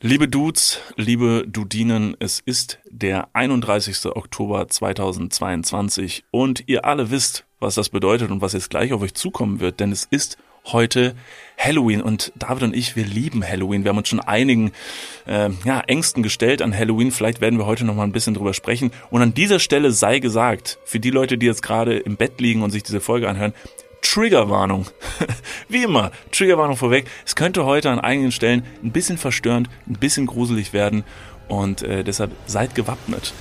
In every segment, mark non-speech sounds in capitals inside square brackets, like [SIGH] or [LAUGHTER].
Liebe Dudes, liebe Dudinen, es ist der 31. Oktober 2022 und ihr alle wisst, was das bedeutet und was jetzt gleich auf euch zukommen wird, denn es ist heute Halloween und David und ich, wir lieben Halloween. Wir haben uns schon einigen äh, ja, Ängsten gestellt an Halloween. Vielleicht werden wir heute noch mal ein bisschen drüber sprechen. Und an dieser Stelle sei gesagt, für die Leute, die jetzt gerade im Bett liegen und sich diese Folge anhören, Triggerwarnung. [LAUGHS] Wie immer, Triggerwarnung vorweg. Es könnte heute an einigen Stellen ein bisschen verstörend, ein bisschen gruselig werden und äh, deshalb seid gewappnet.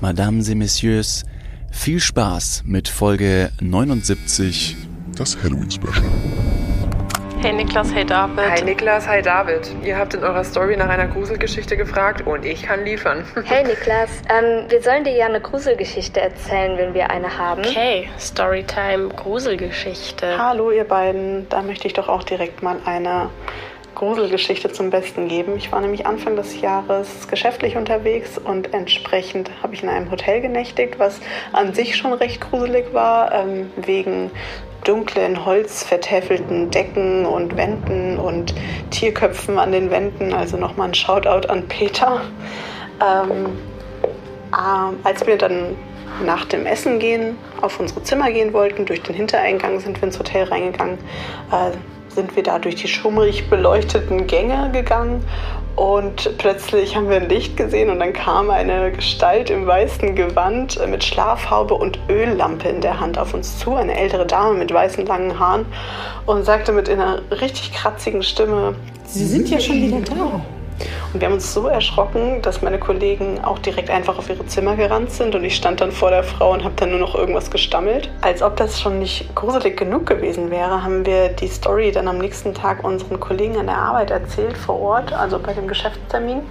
Madame et Messieurs, viel Spaß mit Folge 79. Das Halloween Special. Hey Niklas, hey David. Hi Niklas, hi David. Ihr habt in eurer Story nach einer Gruselgeschichte gefragt und ich kann liefern. [LAUGHS] Hey Niklas, ähm, wir sollen dir ja eine Gruselgeschichte erzählen, wenn wir eine haben. Okay, Storytime, Gruselgeschichte. Hallo ihr beiden, da möchte ich doch auch direkt mal eine Gruselgeschichte zum Besten geben. Ich war nämlich Anfang des Jahres geschäftlich unterwegs und entsprechend habe ich in einem Hotel genächtigt, was an sich schon recht gruselig war, ähm, wegen dunklen, holzvertäfelten Decken und Wänden und Tierköpfen an den Wänden. Also nochmal ein Shoutout an Peter. Ähm, äh, als wir dann nach dem Essen gehen auf unsere Zimmer gehen wollten, durch den Hintereingang sind wir ins Hotel reingegangen, äh, sind wir da durch die schummrig beleuchteten Gänge gegangen und plötzlich haben wir ein Licht gesehen und dann kam eine Gestalt im weißen Gewand mit Schlafhaube und Öllampe in der Hand auf uns zu, eine ältere Dame mit weißen langen Haaren und sagte mit einer richtig kratzigen Stimme, Sie sind ja schon wieder da. Und wir haben uns so erschrocken, dass meine Kollegen auch direkt einfach auf ihre Zimmer gerannt sind und ich stand dann vor der Frau und habe dann nur noch irgendwas gestammelt. Als ob das schon nicht gruselig genug gewesen wäre, haben wir die Story dann am nächsten Tag unseren Kollegen an der Arbeit erzählt vor Ort, also bei dem Geschäftstermin.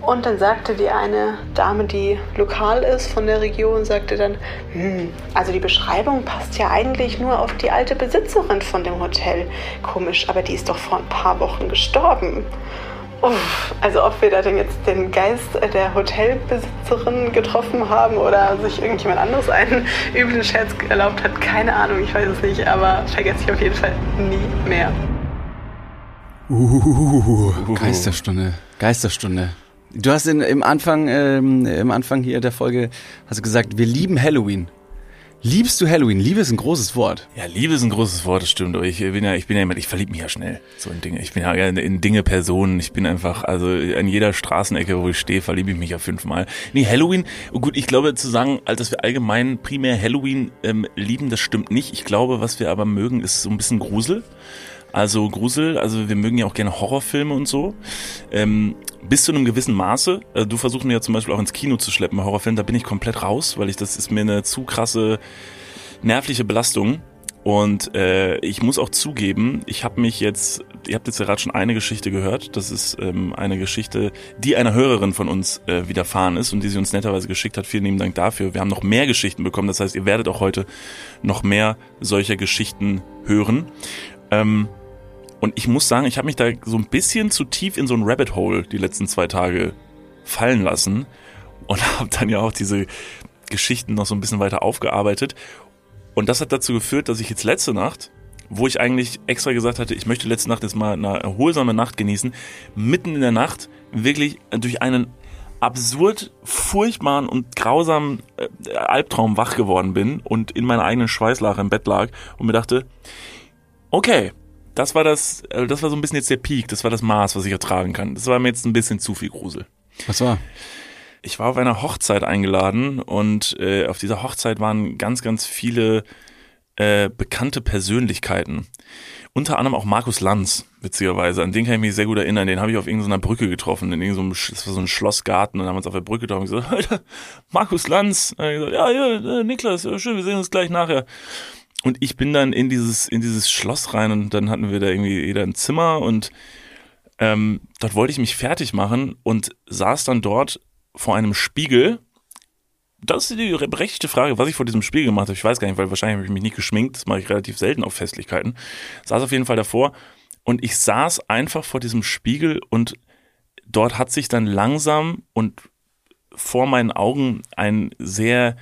Und dann sagte die eine Dame, die lokal ist von der Region, sagte dann, hm, also die Beschreibung passt ja eigentlich nur auf die alte Besitzerin von dem Hotel. Komisch, aber die ist doch vor ein paar Wochen gestorben. Uff, also ob wir da denn jetzt den Geist der Hotelbesitzerin getroffen haben oder sich irgendjemand anderes einen [LAUGHS] üblen Scherz erlaubt hat, keine Ahnung, ich weiß es nicht, aber vergesse ich auf jeden Fall nie mehr. Uh, Geisterstunde, Geisterstunde. Du hast in, im Anfang, ähm, im Anfang hier der Folge hast du gesagt, wir lieben Halloween. Liebst du Halloween? Liebe ist ein großes Wort. Ja, Liebe ist ein großes Wort, das stimmt. Aber ich bin ja, ich bin ja jemand, ich verliebe mich ja schnell so in Dinge. Ich bin ja in Dinge, Personen. Ich bin einfach, also an jeder Straßenecke, wo ich stehe, verliebe ich mich ja fünfmal. Nee, Halloween, oh gut, ich glaube zu sagen, dass wir allgemein primär Halloween ähm, lieben, das stimmt nicht. Ich glaube, was wir aber mögen, ist so ein bisschen Grusel. Also Grusel, also wir mögen ja auch gerne Horrorfilme und so. Ähm, bis zu einem gewissen Maße. Also du versuchst mir ja zum Beispiel auch ins Kino zu schleppen bei Horrorfilmen, da bin ich komplett raus, weil ich das ist mir eine zu krasse nervliche Belastung. Und äh, ich muss auch zugeben, ich habe mich jetzt, ihr habt jetzt gerade schon eine Geschichte gehört. Das ist ähm, eine Geschichte, die einer Hörerin von uns äh, widerfahren ist und die sie uns netterweise geschickt hat. Vielen lieben Dank dafür. Wir haben noch mehr Geschichten bekommen. Das heißt, ihr werdet auch heute noch mehr solcher Geschichten hören. Ähm, und ich muss sagen, ich habe mich da so ein bisschen zu tief in so ein Rabbit Hole die letzten zwei Tage fallen lassen und [LAUGHS] habe dann ja auch diese Geschichten noch so ein bisschen weiter aufgearbeitet. Und das hat dazu geführt, dass ich jetzt letzte Nacht, wo ich eigentlich extra gesagt hatte, ich möchte letzte Nacht jetzt mal eine erholsame Nacht genießen, mitten in der Nacht wirklich durch einen absurd furchtbaren und grausamen äh, Albtraum wach geworden bin und in meiner eigenen Schweißlache im Bett lag und mir dachte, okay, das war das, äh, das war so ein bisschen jetzt der Peak, das war das Maß, was ich ertragen kann. Das war mir jetzt ein bisschen zu viel Grusel. Was war? Ich war auf einer Hochzeit eingeladen und äh, auf dieser Hochzeit waren ganz, ganz viele äh, bekannte Persönlichkeiten. Unter anderem auch Markus Lanz, witzigerweise. An den kann ich mich sehr gut erinnern. Den habe ich auf irgendeiner Brücke getroffen. In irgendeinem, das war so ein Schlossgarten und haben uns auf der Brücke getroffen und [LAUGHS] gesagt, Alter, Markus Lanz. Gesagt, ja, ja, Niklas, ja, schön, wir sehen uns gleich nachher. Und ich bin dann in dieses, in dieses Schloss rein und dann hatten wir da irgendwie jeder ein Zimmer und ähm, dort wollte ich mich fertig machen und saß dann dort vor einem Spiegel. Das ist die berechtigte Frage, was ich vor diesem Spiegel gemacht habe. Ich weiß gar nicht, weil wahrscheinlich habe ich mich nicht geschminkt. Das mache ich relativ selten auf Festlichkeiten. Saß auf jeden Fall davor und ich saß einfach vor diesem Spiegel und dort hat sich dann langsam und vor meinen Augen ein sehr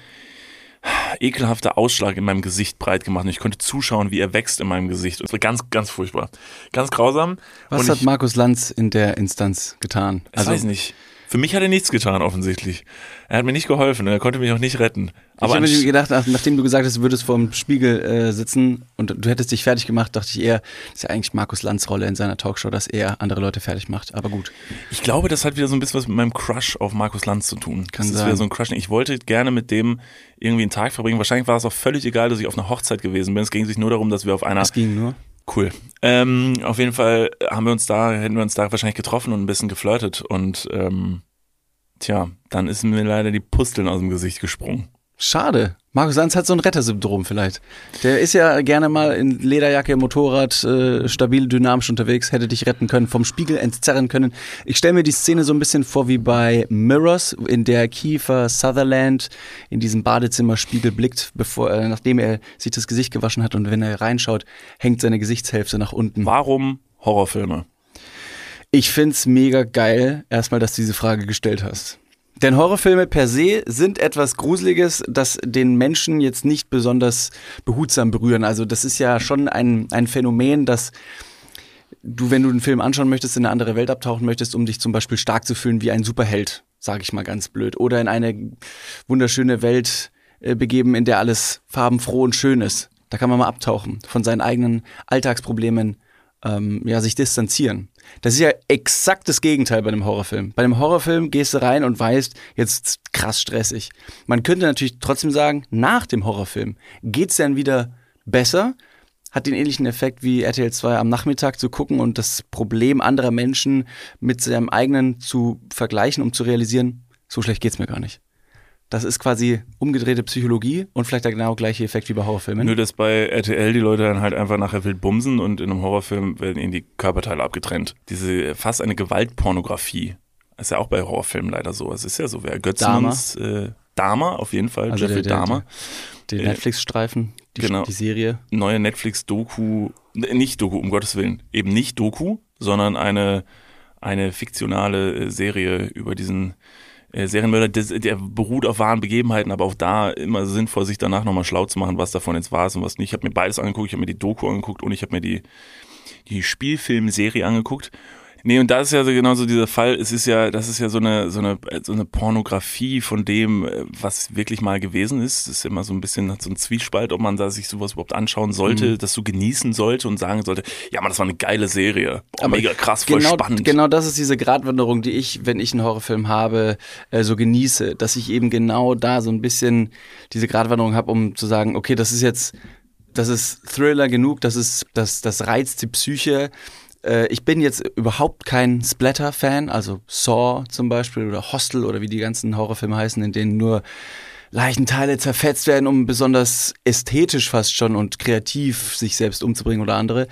ekelhafter Ausschlag in meinem Gesicht breit gemacht und ich konnte zuschauen, wie er wächst in meinem Gesicht. Es war ganz, ganz furchtbar. Ganz grausam. Was und hat ich, Markus Lanz in der Instanz getan? ich weiß nicht. Für mich hat er nichts getan, offensichtlich. Er hat mir nicht geholfen und er konnte mich auch nicht retten. Aber ich habe mir gedacht, nach, nachdem du gesagt hast, du würdest vor dem Spiegel äh, sitzen und du hättest dich fertig gemacht, dachte ich eher, das ist ja eigentlich Markus Lanz Rolle in seiner Talkshow, dass er andere Leute fertig macht. Aber gut. ich glaube, das hat wieder so ein bisschen was mit meinem Crush auf Markus Lanz zu tun. Kann das ist sein. wieder so ein Crush. Ich wollte gerne mit dem irgendwie einen Tag verbringen. Wahrscheinlich war es auch völlig egal, dass ich auf einer Hochzeit gewesen bin. Es ging sich nur darum, dass wir auf einer Es ging nur. Cool. Ähm, auf jeden Fall haben wir uns da, hätten wir uns da wahrscheinlich getroffen und ein bisschen geflirtet und ähm, tja, dann ist mir leider die Pusteln aus dem Gesicht gesprungen. Schade. Markus Lanz hat so ein Rettersyndrom vielleicht. Der ist ja gerne mal in Lederjacke, Motorrad, äh, stabil, dynamisch unterwegs, hätte dich retten können, vom Spiegel entzerren können. Ich stelle mir die Szene so ein bisschen vor wie bei Mirrors, in der Kiefer Sutherland in diesem Badezimmerspiegel blickt, bevor, äh, nachdem er sich das Gesicht gewaschen hat und wenn er reinschaut, hängt seine Gesichtshälfte nach unten. Warum Horrorfilme? Ich find's mega geil, erstmal, dass du diese Frage gestellt hast. Denn Horrorfilme per se sind etwas Gruseliges, das den Menschen jetzt nicht besonders behutsam berühren. Also das ist ja schon ein, ein Phänomen, dass du, wenn du einen Film anschauen möchtest, in eine andere Welt abtauchen möchtest, um dich zum Beispiel stark zu fühlen wie ein Superheld, sage ich mal ganz blöd, oder in eine wunderschöne Welt äh, begeben, in der alles farbenfroh und schön ist. Da kann man mal abtauchen, von seinen eigenen Alltagsproblemen ähm, ja, sich distanzieren. Das ist ja exakt das Gegenteil bei einem Horrorfilm. Bei einem Horrorfilm gehst du rein und weißt, jetzt krass stressig. Man könnte natürlich trotzdem sagen, nach dem Horrorfilm geht's dann wieder besser, hat den ähnlichen Effekt wie RTL 2 am Nachmittag zu gucken und das Problem anderer Menschen mit seinem eigenen zu vergleichen, um zu realisieren, so schlecht geht's mir gar nicht. Das ist quasi umgedrehte Psychologie und vielleicht der genau gleiche Effekt wie bei Horrorfilmen. Nur, dass bei RTL die Leute dann halt einfach nachher wild bumsen und in einem Horrorfilm werden ihnen die Körperteile abgetrennt. Diese fast eine Gewaltpornografie. Ist ja auch bei Horrorfilmen leider so. Es ist ja so, wer uns, äh, Dahmer auf jeden Fall, Also Jeffrey der- der- Dahmer. Die Äh, Netflix-Streifen, die, genau. die Serie. neue Netflix-Doku, äh, nicht Doku, um Gottes Willen, eben nicht Doku, sondern eine, eine fiktionale äh, Serie über diesen äh, Serienmörder, das, der beruht auf wahren Begebenheiten, aber auch da immer sinnvoll, sich danach nochmal schlau zu machen, was davon jetzt war und was nicht. Ich habe mir beides angeguckt, ich habe mir die Doku angeguckt und ich habe mir die, die Spielfilmserie angeguckt. Nee, und da ist ja so genauso dieser Fall, es ist ja, das ist ja so eine, so eine, so eine Pornografie von dem, äh, was wirklich mal gewesen ist. Das ist immer so ein bisschen hat so ein Zwiespalt, ob man da sich sowas überhaupt anschauen sollte, das so genießen sollte und sagen sollte, ja man, das war eine geile Serie. Boah, mega krass, voll genau, spannend. Genau das ist diese Gratwanderung, die ich, wenn ich einen Horrorfilm habe, äh, so genieße, dass ich eben genau da so ein bisschen diese Gratwanderung habe, um zu sagen, okay, das ist jetzt, das ist Thriller genug, das ist, das, das reizt die Psyche. Äh, Ich bin jetzt überhaupt kein Splatter-Fan, also Saw zum Beispiel oder Hostel oder wie die ganzen Horrorfilme heißen, in denen nur Leichenteile zerfetzt werden, um besonders ästhetisch fast schon und kreativ sich selbst umzubringen oder andere.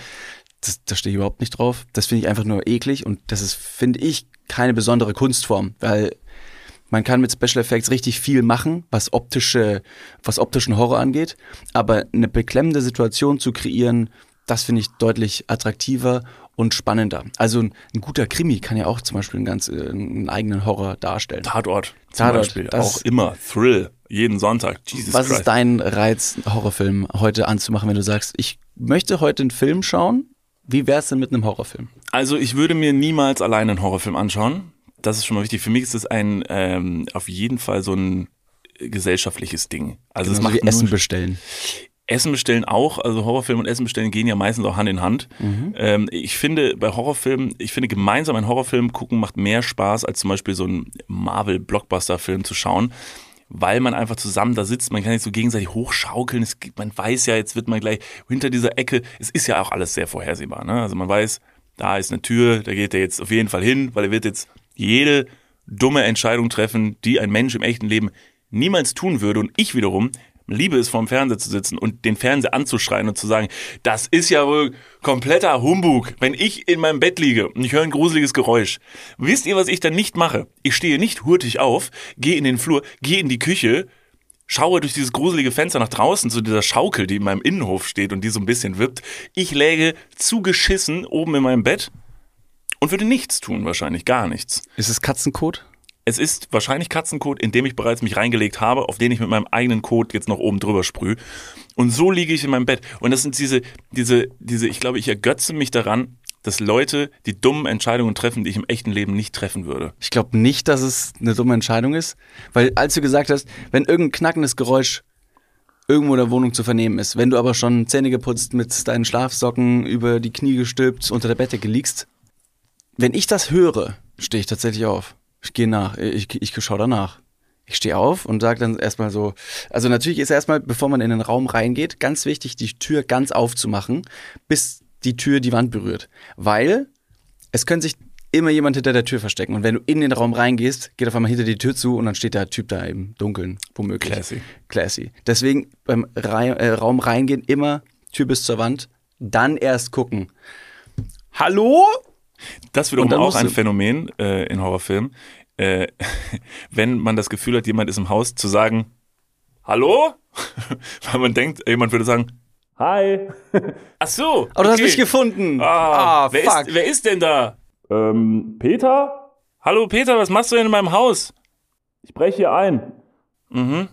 Das, da stehe ich überhaupt nicht drauf. Das finde ich einfach nur eklig und das ist, finde ich, keine besondere Kunstform, weil man kann mit Special Effects richtig viel machen, was optische, was optischen Horror angeht, aber eine beklemmende Situation zu kreieren, das finde ich deutlich attraktiver und spannender. Also ein, ein guter Krimi kann ja auch zum Beispiel einen ganz äh, einen eigenen Horror darstellen. Tatort zum Tatort, Beispiel, auch immer Thrill, jeden Sonntag. Jesus Was Christ. ist dein Reiz, Horrorfilm heute anzumachen, wenn du sagst, ich möchte heute einen Film schauen? Wie wär's denn mit einem Horrorfilm? Also ich würde mir niemals alleine einen Horrorfilm anschauen. Das ist schon mal wichtig. Für mich ist es ein ähm, auf jeden Fall so ein gesellschaftliches Ding. Also es Genauso macht wie Essen bestellen. Essen bestellen auch, also Horrorfilm und Essen bestellen gehen ja meistens auch Hand in Hand. Ähm, ich finde bei Horrorfilmen, ich finde gemeinsam einen Horrorfilm gucken macht mehr Spaß als zum Beispiel so einen Marvel-Blockbuster-Film zu schauen, weil man einfach zusammen da sitzt, man kann sich so gegenseitig hochschaukeln, es, gibt- man weiß ja, jetzt wird man gleich hinter dieser Ecke, es ist ja auch alles sehr vorhersehbar, ne? also man weiß, da ist eine Tür, da geht er jetzt auf jeden Fall hin, weil er wird jetzt jede dumme Entscheidung treffen, die ein Mensch im echten Leben niemals tun würde. Und ich wiederum liebe es, vorm Fernseher zu sitzen und den Fernseher anzuschreien und zu sagen, das ist ja wohl kompletter Humbug, wenn ich in meinem Bett liege und ich höre ein gruseliges Geräusch. Wisst ihr, was ich dann nicht mache? Ich stehe nicht hurtig auf, gehe in den Flur, gehe in die Küche, schaue durch dieses gruselige Fenster nach draußen zu dieser Schaukel, die in meinem Innenhof steht und die so ein bisschen wippt. Ich läge zugeschissen oben in meinem Bett und würde nichts tun, wahrscheinlich gar nichts. Ist es Katzenkot? Es ist wahrscheinlich Katzenkot, in dem ich bereits mich reingelegt habe, auf den ich mit meinem eigenen Kot jetzt noch oben drüber sprühe. Und so liege ich in meinem Bett. Und das sind diese, diese, diese, ich glaube, ich ergötze mich daran, dass Leute die dummen Entscheidungen treffen, die ich im echten Leben nicht treffen würde. Ich glaube nicht, dass es eine dumme Entscheidung ist, weil als du gesagt hast, wenn irgendein knackendes Geräusch irgendwo in der Wohnung zu vernehmen ist, wenn du aber schon Zähne geputzt mit deinen Schlafsocken über die Knie gestülpt unter der Bettdecke liegst, wenn ich das höre, stehe ich tatsächlich auf. Ich gehe nach, ich, ich schaue danach. Ich stehe auf und sage dann erstmal so, also natürlich ist erstmal, bevor man in den Raum reingeht, ganz wichtig, die Tür ganz aufzumachen, bis die Tür die Wand berührt. Weil es könnte sich immer jemand hinter der Tür verstecken. Und wenn du in den Raum reingehst, geht auf einmal hinter die Tür zu und dann steht der Typ da im Dunkeln, womöglich. Classy. Classy. Deswegen beim Rei äh, Raum reingehen immer Tür bis zur Wand, dann erst gucken. Hallo? Das wiederum auch ein Phänomen äh, in Horrorfilmen. Äh, [LAUGHS] wenn man das Gefühl hat, jemand ist im Haus, zu sagen, Hallo? [LAUGHS] Weil man denkt, jemand würde sagen, Hi. [LAUGHS] Ach so. Oh, du hast okay. mich gefunden. Ah, Ah, wer, fuck. Ist, wer ist denn da? Ähm, Peter? Hallo Peter, was machst du denn in meinem Haus? Ich breche hier ein. Mhm.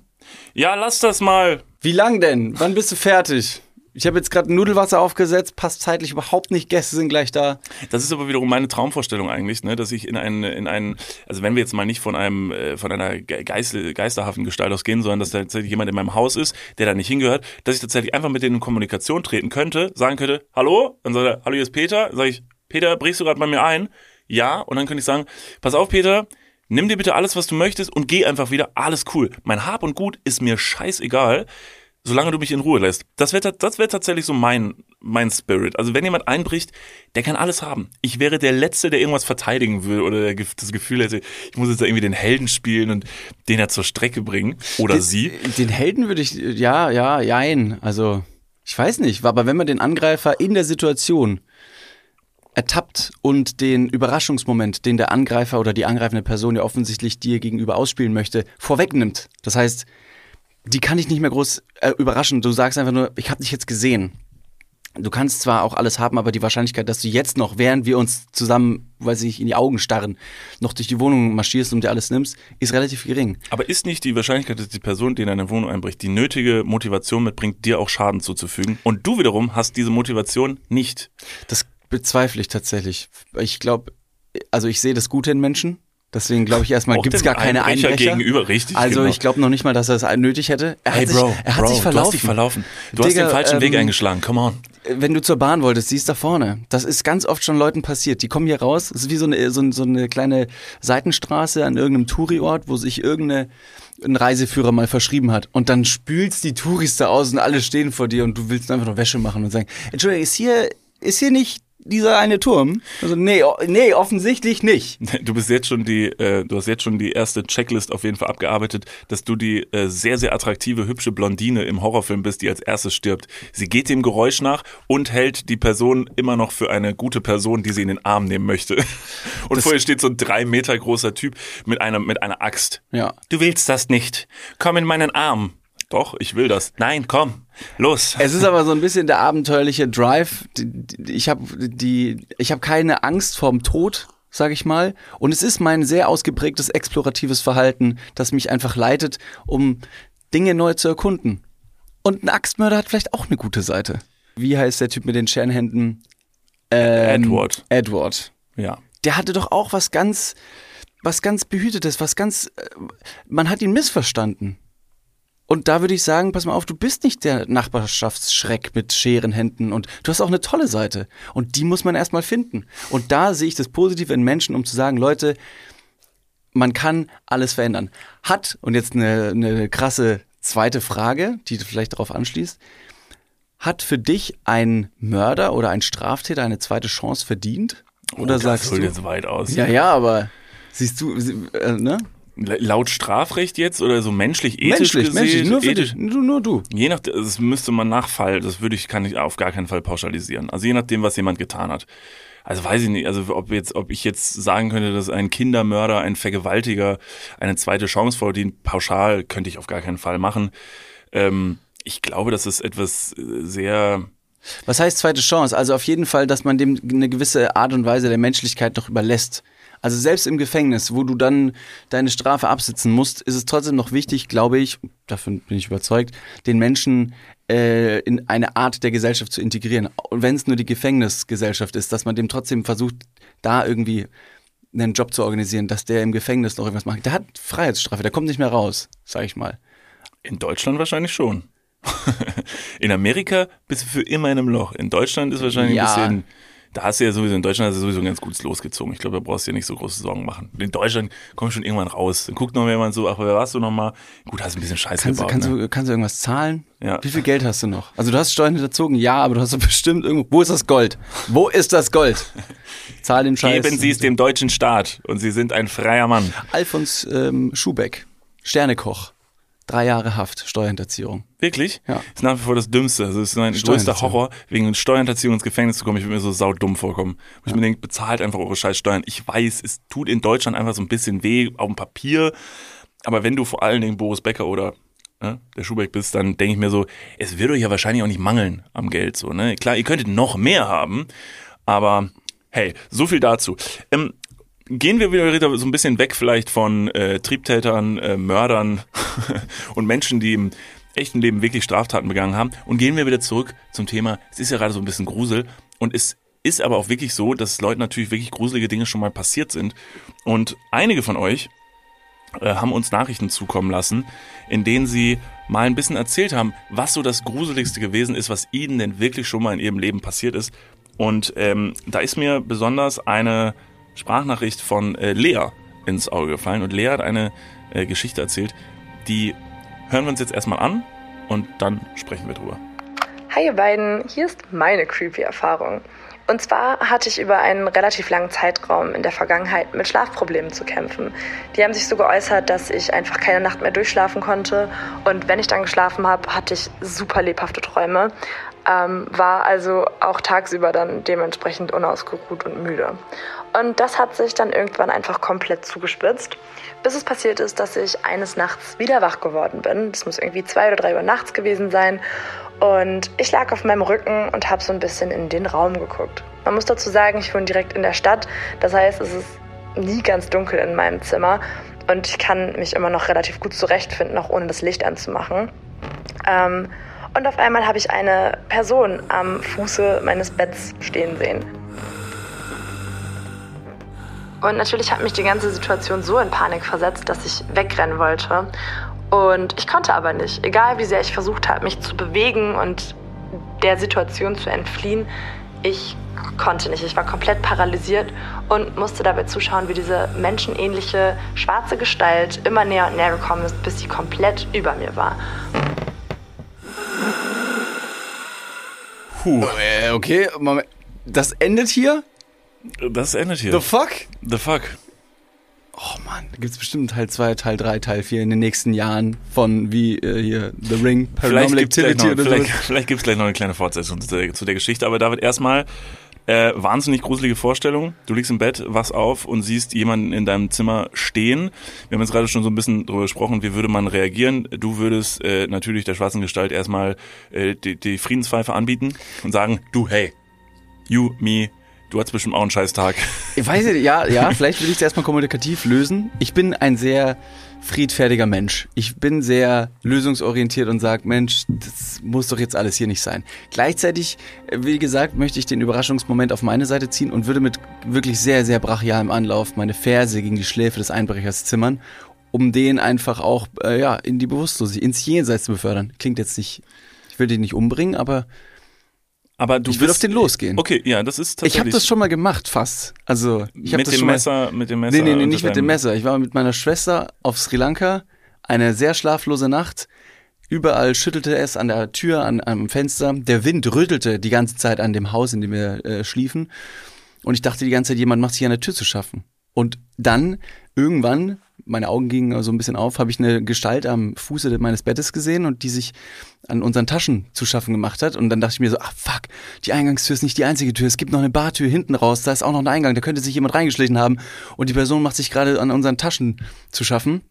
Ja, lass das mal. Wie lang denn? Wann bist du fertig? Ich habe jetzt gerade Nudelwasser aufgesetzt, passt zeitlich überhaupt nicht, Gäste sind gleich da. Das ist aber wiederum meine Traumvorstellung eigentlich, ne, dass ich in einen, in einen, also wenn wir jetzt mal nicht von einem, äh, von einer ge- geist, geisterhaften Gestalt ausgehen, sondern dass da tatsächlich jemand in meinem Haus ist, der da nicht hingehört, dass ich tatsächlich einfach mit denen in Kommunikation treten könnte, sagen könnte, hallo, dann sagt er, hallo, hier ist Peter, sage ich, Peter, brichst du gerade bei mir ein? Ja, und dann könnte ich sagen, pass auf, Peter, nimm dir bitte alles, was du möchtest und geh einfach wieder, alles cool. Mein Hab und Gut ist mir scheißegal. Solange du mich in Ruhe lässt. Das wäre das wär tatsächlich so mein, mein Spirit. Also wenn jemand einbricht, der kann alles haben. Ich wäre der Letzte, der irgendwas verteidigen will oder das Gefühl hätte, ich muss jetzt da irgendwie den Helden spielen und den ja zur Strecke bringen. Oder sie. Den Helden würde ich, ja, ja, jein. Also, ich weiß nicht, aber wenn man den Angreifer in der Situation ertappt und den Überraschungsmoment, den der Angreifer oder die angreifende Person ja offensichtlich dir gegenüber ausspielen möchte, vorwegnimmt. Das heißt, die kann dich nicht mehr groß äh, überraschen. Du sagst einfach nur, ich habe dich jetzt gesehen. Du kannst zwar auch alles haben, aber die Wahrscheinlichkeit, dass du jetzt noch, während wir uns zusammen, weiß ich nicht, in die Augen starren, noch durch die Wohnung marschierst und dir alles nimmst, ist relativ gering. Aber ist nicht die Wahrscheinlichkeit, dass die Person, die in deine Wohnung einbricht, die nötige Motivation mitbringt, dir auch Schaden zuzufügen? Und du wiederum hast diese Motivation nicht. Das bezweifle ich tatsächlich. Ich glaube, also ich sehe das Gute in Menschen. Deswegen glaube ich erstmal, gibt es gar keine Einbrecher Einbrecher. gegenüber, richtig, Also genau. ich glaube noch nicht mal, dass er es nötig hätte. Er Hey hat Bro, sich, er hat Bro, sich du verlaufen. hast dich verlaufen. Du hast Digga, den falschen Weg ähm, eingeschlagen. Come on. Wenn du zur Bahn wolltest, siehst da vorne. Das ist ganz oft schon Leuten passiert. Die kommen hier raus. Das ist wie so eine, so, so eine kleine Seitenstraße an irgendeinem Touriort, wo sich irgendeine ein Reiseführer mal verschrieben hat. Und dann spülst die Touris da aus und alle stehen vor dir und du willst einfach nur Wäsche machen und sagen, Entschuldigung, ist hier, ist hier nicht dieser eine Turm? Also, nee, nee, offensichtlich nicht. [LAUGHS] Du bist jetzt schon die, äh, du hast jetzt schon die erste Checklist auf jeden Fall abgearbeitet, dass du die äh, sehr, sehr attraktive, hübsche Blondine im Horrorfilm bist, die als erstes stirbt. Sie geht dem Geräusch nach und hält die Person immer noch für eine gute Person, die sie in den Arm nehmen möchte. [LAUGHS] Und vor ihr steht so ein drei Meter großer Typ mit einer, mit einer Axt. Ja. Du willst das nicht. Komm in meinen Arm. Doch, ich will das. Nein, komm. Los. Es ist aber so ein bisschen der abenteuerliche Drive. Ich habe die, ich habe keine Angst vorm Tod, sage ich mal. Und es ist mein sehr ausgeprägtes exploratives Verhalten, das mich einfach leitet, um Dinge neu zu erkunden. Und ein Axtmörder hat vielleicht auch eine gute Seite. Wie heißt der Typ mit den Scherenhänden? Ähm, Edward. Edward. Ja. Der hatte doch auch was ganz, was ganz behütetes, was ganz, äh, man hat ihn missverstanden. Und da würde ich sagen, pass mal auf, du bist nicht der Nachbarschaftsschreck mit Scherenhänden und du hast auch eine tolle Seite. Und die muss man erstmal finden. Und da sehe ich das Positive in Menschen, um zu sagen, Leute, man kann alles verändern. Hat, und jetzt eine, eine krasse zweite Frage, die vielleicht darauf anschließt, hat für dich ein Mörder oder ein Straftäter eine zweite Chance verdient? Oder oh, das sagst du? jetzt weit aus. Ja, ja, aber siehst du, äh, ne? Laut Strafrecht jetzt oder so menschlich, ethisch menschlich, gesehen? menschlich, nur für ethisch, dich, nur, nur du. Je nach, das müsste man nach Fall, das würde ich, kann ich auf gar keinen Fall pauschalisieren. Also je nachdem, was jemand getan hat. Also weiß ich nicht, also ob jetzt, ob ich jetzt sagen könnte, dass ein Kindermörder, ein Vergewaltiger eine zweite Chance verdient, pauschal könnte ich auf gar keinen Fall machen. Ähm, ich glaube, das ist etwas äh, sehr, Was heißt zweite Chance? Also auf jeden Fall, dass man dem eine gewisse Art und Weise der Menschlichkeit noch überlässt. Also selbst im Gefängnis, wo du dann deine Strafe absitzen musst, ist es trotzdem noch wichtig, glaube ich, davon bin ich überzeugt, den Menschen äh, in eine Art der Gesellschaft zu integrieren. Und wenn es nur die Gefängnisgesellschaft ist, dass man dem trotzdem versucht, da irgendwie einen Job zu organisieren, dass der im Gefängnis noch irgendwas macht. Der hat Freiheitsstrafe, der kommt nicht mehr raus, sag ich mal. In Deutschland wahrscheinlich schon. [LAUGHS] in Amerika bist du für immer in einem Loch. In Deutschland ist wahrscheinlich Ja. ein bisschen. Da hast du ja sowieso, in Deutschland hast du sowieso ein ganz gutes losgezogen. Ich glaube, da brauchst du dir nicht so große Sorgen machen. In Deutschland kommst du schon irgendwann raus. Dann guckt noch jemand so, ach, wer warst du nochmal? Gut, hast ein bisschen Scheiße Kannst, gebaut. kannst, ne? du, kannst du irgendwas zahlen? Ja. Wie viel Geld hast du noch? Also du hast Steuern hinterzogen, ja, aber du hast doch bestimmt irgendwo. Wo ist das Gold? Wo ist das Gold? [LAUGHS] Zahl den Scheiß. Geben Sie es dem deutschen Staat und Sie sind ein freier Mann. Alfons ähm, Schubeck, Sternekoch. Drei Jahre Haft, Steuerhinterziehung. Wirklich? Ja. Ist nach wie vor das Dümmste. Also es ist mein größter. Horror, wegen Steuerhinterziehung ins Gefängnis zu kommen. Ich würde mir so saudumm vorkommen. Und ich mir denke, bezahlt einfach eure scheiß Steuern. Ich weiß, es tut in Deutschland einfach so ein bisschen weh auf dem Papier. Aber wenn du vor allen Dingen Boris Becker oder ne, der Schubeck bist, dann denke ich mir so, es wird euch ja wahrscheinlich auch nicht mangeln am Geld. So, ne? Klar, ihr könntet noch mehr haben, aber hey, so viel dazu. Ähm, Gehen wir wieder so ein bisschen weg vielleicht von äh, Triebtätern, äh, Mördern [LAUGHS] und Menschen, die im echten Leben wirklich Straftaten begangen haben. Und gehen wir wieder zurück zum Thema, es ist ja gerade so ein bisschen Grusel. Und es ist aber auch wirklich so, dass Leuten natürlich wirklich gruselige Dinge schon mal passiert sind. Und einige von euch äh, haben uns Nachrichten zukommen lassen, in denen sie mal ein bisschen erzählt haben, was so das Gruseligste gewesen ist, was ihnen denn wirklich schon mal in ihrem Leben passiert ist. Und ähm, da ist mir besonders eine Sprachnachricht von äh, Lea ins Auge gefallen. Und Lea hat eine äh, Geschichte erzählt, die hören wir uns jetzt erstmal an und dann sprechen wir drüber. Hi ihr beiden, hier ist meine creepy Erfahrung. Und zwar hatte ich über einen relativ langen Zeitraum in der Vergangenheit mit Schlafproblemen zu kämpfen. Die haben sich so geäußert, dass ich einfach keine Nacht mehr durchschlafen konnte. Und wenn ich dann geschlafen habe, hatte ich super lebhafte Träume. Ähm, war also auch tagsüber dann dementsprechend unausgeruht und müde. Und das hat sich dann irgendwann einfach komplett zugespitzt, bis es passiert ist, dass ich eines Nachts wieder wach geworden bin. Das muss irgendwie zwei oder drei Uhr nachts gewesen sein. Und ich lag auf meinem Rücken und habe so ein bisschen in den Raum geguckt. Man muss dazu sagen, ich wohne direkt in der Stadt. Das heißt, es ist nie ganz dunkel in meinem Zimmer. Und ich kann mich immer noch relativ gut zurechtfinden, auch ohne das Licht anzumachen. Ähm, und auf einmal habe ich eine Person am Fuße meines Betts stehen sehen. Und natürlich hat mich die ganze Situation so in Panik versetzt, dass ich wegrennen wollte. Und ich konnte aber nicht. Egal wie sehr ich versucht habe, mich zu bewegen und der Situation zu entfliehen, ich konnte nicht. Ich war komplett paralysiert und musste dabei zuschauen, wie diese menschenähnliche schwarze Gestalt immer näher und näher gekommen ist, bis sie komplett über mir war. Puh, Äh, okay, Moment. Das endet hier? Das endet hier. The fuck? The fuck. Oh Mann, da gibt's bestimmt Teil 2, Teil 3, Teil 4 in den nächsten Jahren von wie äh, hier The Ring, Vielleicht Paranormal gibt es gleich, Activity noch- oder vielleicht, so. vielleicht gibt's gleich noch eine kleine Fortsetzung zu der, zu der Geschichte. Aber David, erstmal äh, wahnsinnig gruselige Vorstellung. Du liegst im Bett, wachst auf und siehst jemanden in deinem Zimmer stehen. Wir haben jetzt gerade schon so ein bisschen drüber gesprochen, wie würde man reagieren. Du würdest äh, natürlich der schwarzen Gestalt erstmal äh, die, die Friedenspfeife anbieten und sagen, du, hey, you, me, du hattest bestimmt auch einen scheiß Tag. Ich weiß nicht, ja, ja, vielleicht will ich es erstmal kommunikativ lösen. Ich bin ein sehr friedfertiger Mensch. Ich bin sehr lösungsorientiert und sage, Mensch, das muss doch jetzt alles hier nicht sein. Gleichzeitig, äh, wie gesagt, möchte ich den Überraschungsmoment auf meine Seite ziehen und würde mit wirklich sehr, sehr brachialem Anlauf meine Ferse gegen die Schläfe des Einbrechers zimmern, um den einfach auch äh, ja, in die Bewusstlosigkeit, ins Jenseits zu befördern. Klingt jetzt nicht, ich will den nicht umbringen, aber Aber du ich will bist- auf den losgehen. Okay, ja, das ist ich tatsächlich... habe das schon mal gemacht, fast. Also ich habe mit das dem schon mal, Messer, mit dem Messer. Nee, nee, nee, nicht mit dem Messer. Ich war mit meiner Schwester auf Sri Lanka, eine sehr schlaflose Nacht. Überall schüttelte es an der Tür, an am Fenster. Der Wind rüttelte die ganze Zeit an dem Haus, in dem wir äh, schliefen. Und ich dachte die ganze Zeit, jemand macht sich an der Tür zu schaffen. Und dann irgendwann, meine Augen gingen so ein bisschen auf, habe ich eine Gestalt am Fuße meines Bettes gesehen und die sich an unseren Taschen zu schaffen gemacht hat. Und dann dachte ich mir so, ach fuck, die Eingangstür ist nicht die einzige Tür. Es gibt noch eine Bartür hinten raus, da ist auch noch ein Eingang, da könnte sich jemand reingeschlichen haben. Und die Person macht sich gerade an unseren Taschen zu schaffen.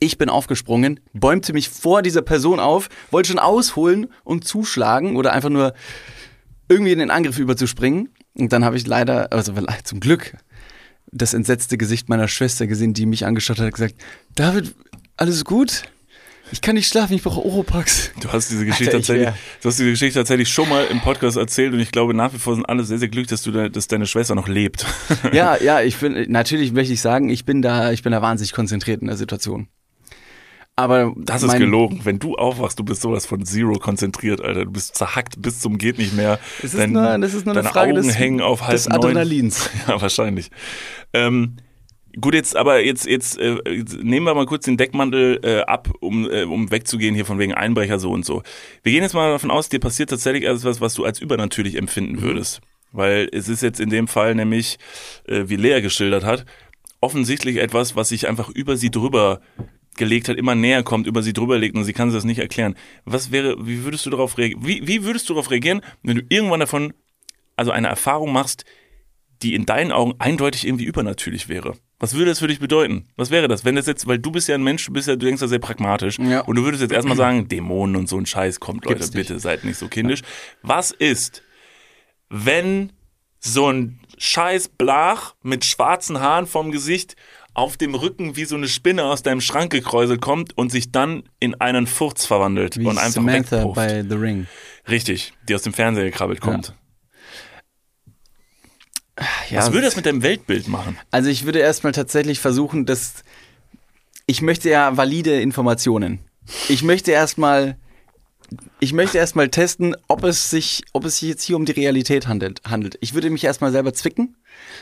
Ich bin aufgesprungen, bäumte mich vor dieser Person auf, wollte schon ausholen und zuschlagen oder einfach nur irgendwie in den Angriff überzuspringen. Und dann habe ich leider, also [LAUGHS] zum Glück, das entsetzte Gesicht meiner Schwester gesehen, die mich angeschaut hat und gesagt, David, alles gut? Ich kann nicht schlafen, ich brauche Oropax. Du hast diese [LAUGHS] Geschichte Alter, ich tatsächlich, du hast diese Geschichte tatsächlich schon mal im Podcast erzählt und ich glaube nach wie vor sind alle sehr, sehr glücklich, dass du da, dass deine Schwester noch lebt. Ja, [LAUGHS] ja, ich bin, natürlich möchte ich sagen, ich bin da, ich bin da wahnsinnig konzentriert in der Situation. Aber Das ist gelogen. Wenn du aufwachst, du bist sowas von Zero konzentriert, Alter. Du bist zerhackt bis zum geht nicht mehr. Es ist nur, das ist nur eine deine Frage Augen des, hängen auf halb des neun. Adrenalins. [LAUGHS] Ja, wahrscheinlich. Ähm, gut, jetzt aber jetzt jetzt äh, nehmen wir mal kurz den Deckmantel äh, ab, um äh, um wegzugehen hier von wegen Einbrecher so und so. Wir gehen jetzt mal davon aus, dir passiert tatsächlich etwas, was du als übernatürlich empfinden würdest, weil es ist jetzt in dem Fall nämlich, äh, wie Lea geschildert hat, offensichtlich etwas, was sich einfach über sie drüber gelegt hat, immer näher kommt, über sie drüber legt und sie kann sich das nicht erklären. Was wäre, wie würdest du darauf reagieren? Wie, wie würdest du darauf reagieren, wenn du irgendwann davon, also eine Erfahrung machst, die in deinen Augen eindeutig irgendwie übernatürlich wäre? Was würde das für dich bedeuten? Was wäre das, wenn das jetzt, weil du bist ja ein Mensch, du bist ja, du denkst ja sehr pragmatisch Ja. und du würdest jetzt erstmal sagen, Dämonen und so ein Scheiß kommt, Leute, Gibt's nicht. bitte seid nicht so kindisch. Was ist, wenn so ein scheiß Blach mit schwarzen Haaren vom Gesicht auf dem Rücken wie so eine Spinne aus deinem Schrank gekräuselt kommt und sich dann in einen Furz verwandelt Wie und einfach Samantha wegpufft. bei The Ring. Richtig, die aus dem Fernseher gekrabbelt kommt. Ja, Was würde das mit deinem Weltbild machen? Also ich würde erstmal tatsächlich versuchen, dass ich möchte ja valide Informationen. Ich möchte erstmal ich möchte erstmal testen, ob es sich ob es sich jetzt hier um die Realität handelt. handelt. Ich würde mich erstmal selber zwicken.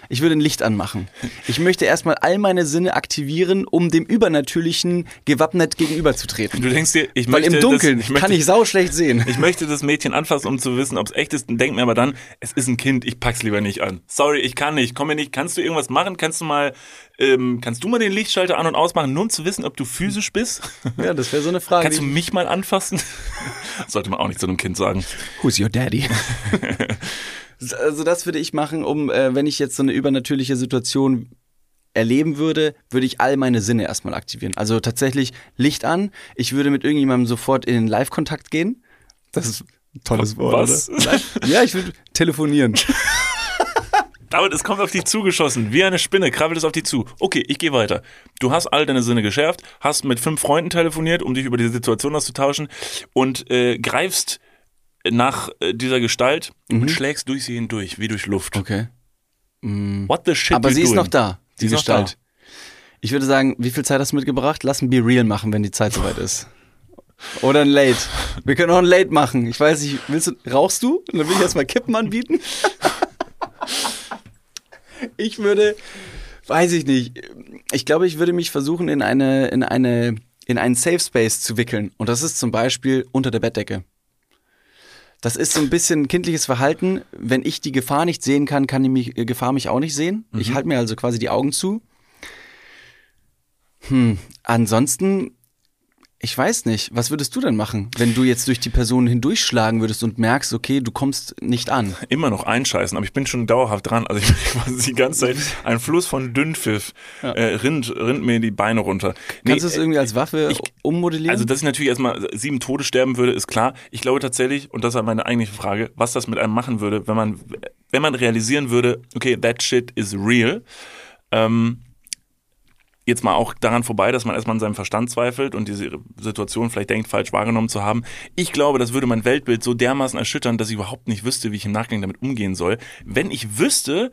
Ich würde ein Licht anmachen. Ich möchte erstmal all meine Sinne aktivieren, um dem Übernatürlichen gewappnet gegenüberzutreten. Du denkst dir, ich Weil möchte im Dunkeln das, ich möchte, kann ich sauschlecht sehen. Ich möchte das Mädchen anfassen, um zu wissen, ob es echt ist. Und denk mir aber dann, es ist ein Kind, ich pack's lieber nicht an. Sorry, ich kann nicht, komm mir nicht. Kannst du irgendwas machen? Kannst du mal, ähm, kannst du mal den Lichtschalter an und ausmachen, nur um zu wissen, ob du physisch bist? Ja, das wäre so eine Frage. Kannst du mich mal anfassen? Sollte man auch nicht zu einem Kind sagen. Who's your daddy? [LAUGHS] also das würde ich machen, um, äh, wenn ich jetzt so eine übernatürliche Situation erleben würde, würde ich all meine Sinne erstmal aktivieren. Also tatsächlich Licht an. Ich würde mit irgendjemandem sofort in den Live-Kontakt gehen. Das ist ein tolles Wort. Was? [LAUGHS] Ja, ich würde telefonieren. David, es kommt auf dich zugeschossen. Wie eine Spinne krabbelt es auf dich zu. Okay, ich gehe weiter. Du hast all deine Sinne geschärft, hast mit fünf Freunden telefoniert, um dich über die Situation auszutauschen und äh, greifst nach äh, dieser Gestalt und schlägst durch sie hindurch, wie durch Luft. Okay. What the shit Aber sie ist doing? noch da, die Sie ist Gestalt. Ich würde sagen, wie viel Zeit hast du mitgebracht? Lass ein Be Real machen, wenn die Zeit soweit ist. Oder ein Late. Wir können auch ein Late machen. Ich weiß nicht, willst du, rauchst du? Dann will ich erstmal Kippen anbieten. [LAUGHS] ich würde, weiß ich nicht. Ich glaube, ich würde mich versuchen, in eine, in eine, in einen Safe Space zu wickeln. Und das ist zum Beispiel unter der Bettdecke. Das ist so ein bisschen kindliches Verhalten. Wenn ich die Gefahr nicht sehen kann, kann die mich, äh, Gefahr mich auch nicht sehen. Ich halte mir also quasi die Augen zu. Hm, ansonsten, ich weiß nicht, was würdest du denn machen, wenn du jetzt durch die Person hindurchschlagen würdest und merkst, okay, du kommst nicht an? Immer noch einscheißen, aber ich bin schon dauerhaft dran. Also ich bin [LAUGHS] quasi die ganze Zeit [LAUGHS] ein Fluss von Dünnpfiff äh, rinnt, rinnt mir die Beine runter. Kannst du Nee, es irgendwie als Waffe ich- ummodellieren? Also, dass ich natürlich erstmal sieben Tode sterben würde, ist klar. Ich glaube tatsächlich, und das ist meine eigentliche Frage, was das mit einem machen würde, wenn man, wenn man realisieren würde, okay, that shit is real. Ähm, jetzt mal auch daran vorbei, dass man erstmal an seinem Verstand zweifelt und diese Situation vielleicht denkt, falsch wahrgenommen zu haben. Ich glaube, das würde mein Weltbild so dermaßen erschüttern, dass ich überhaupt nicht wüsste, wie ich im Nachgang damit umgehen soll. Wenn ich wüsste,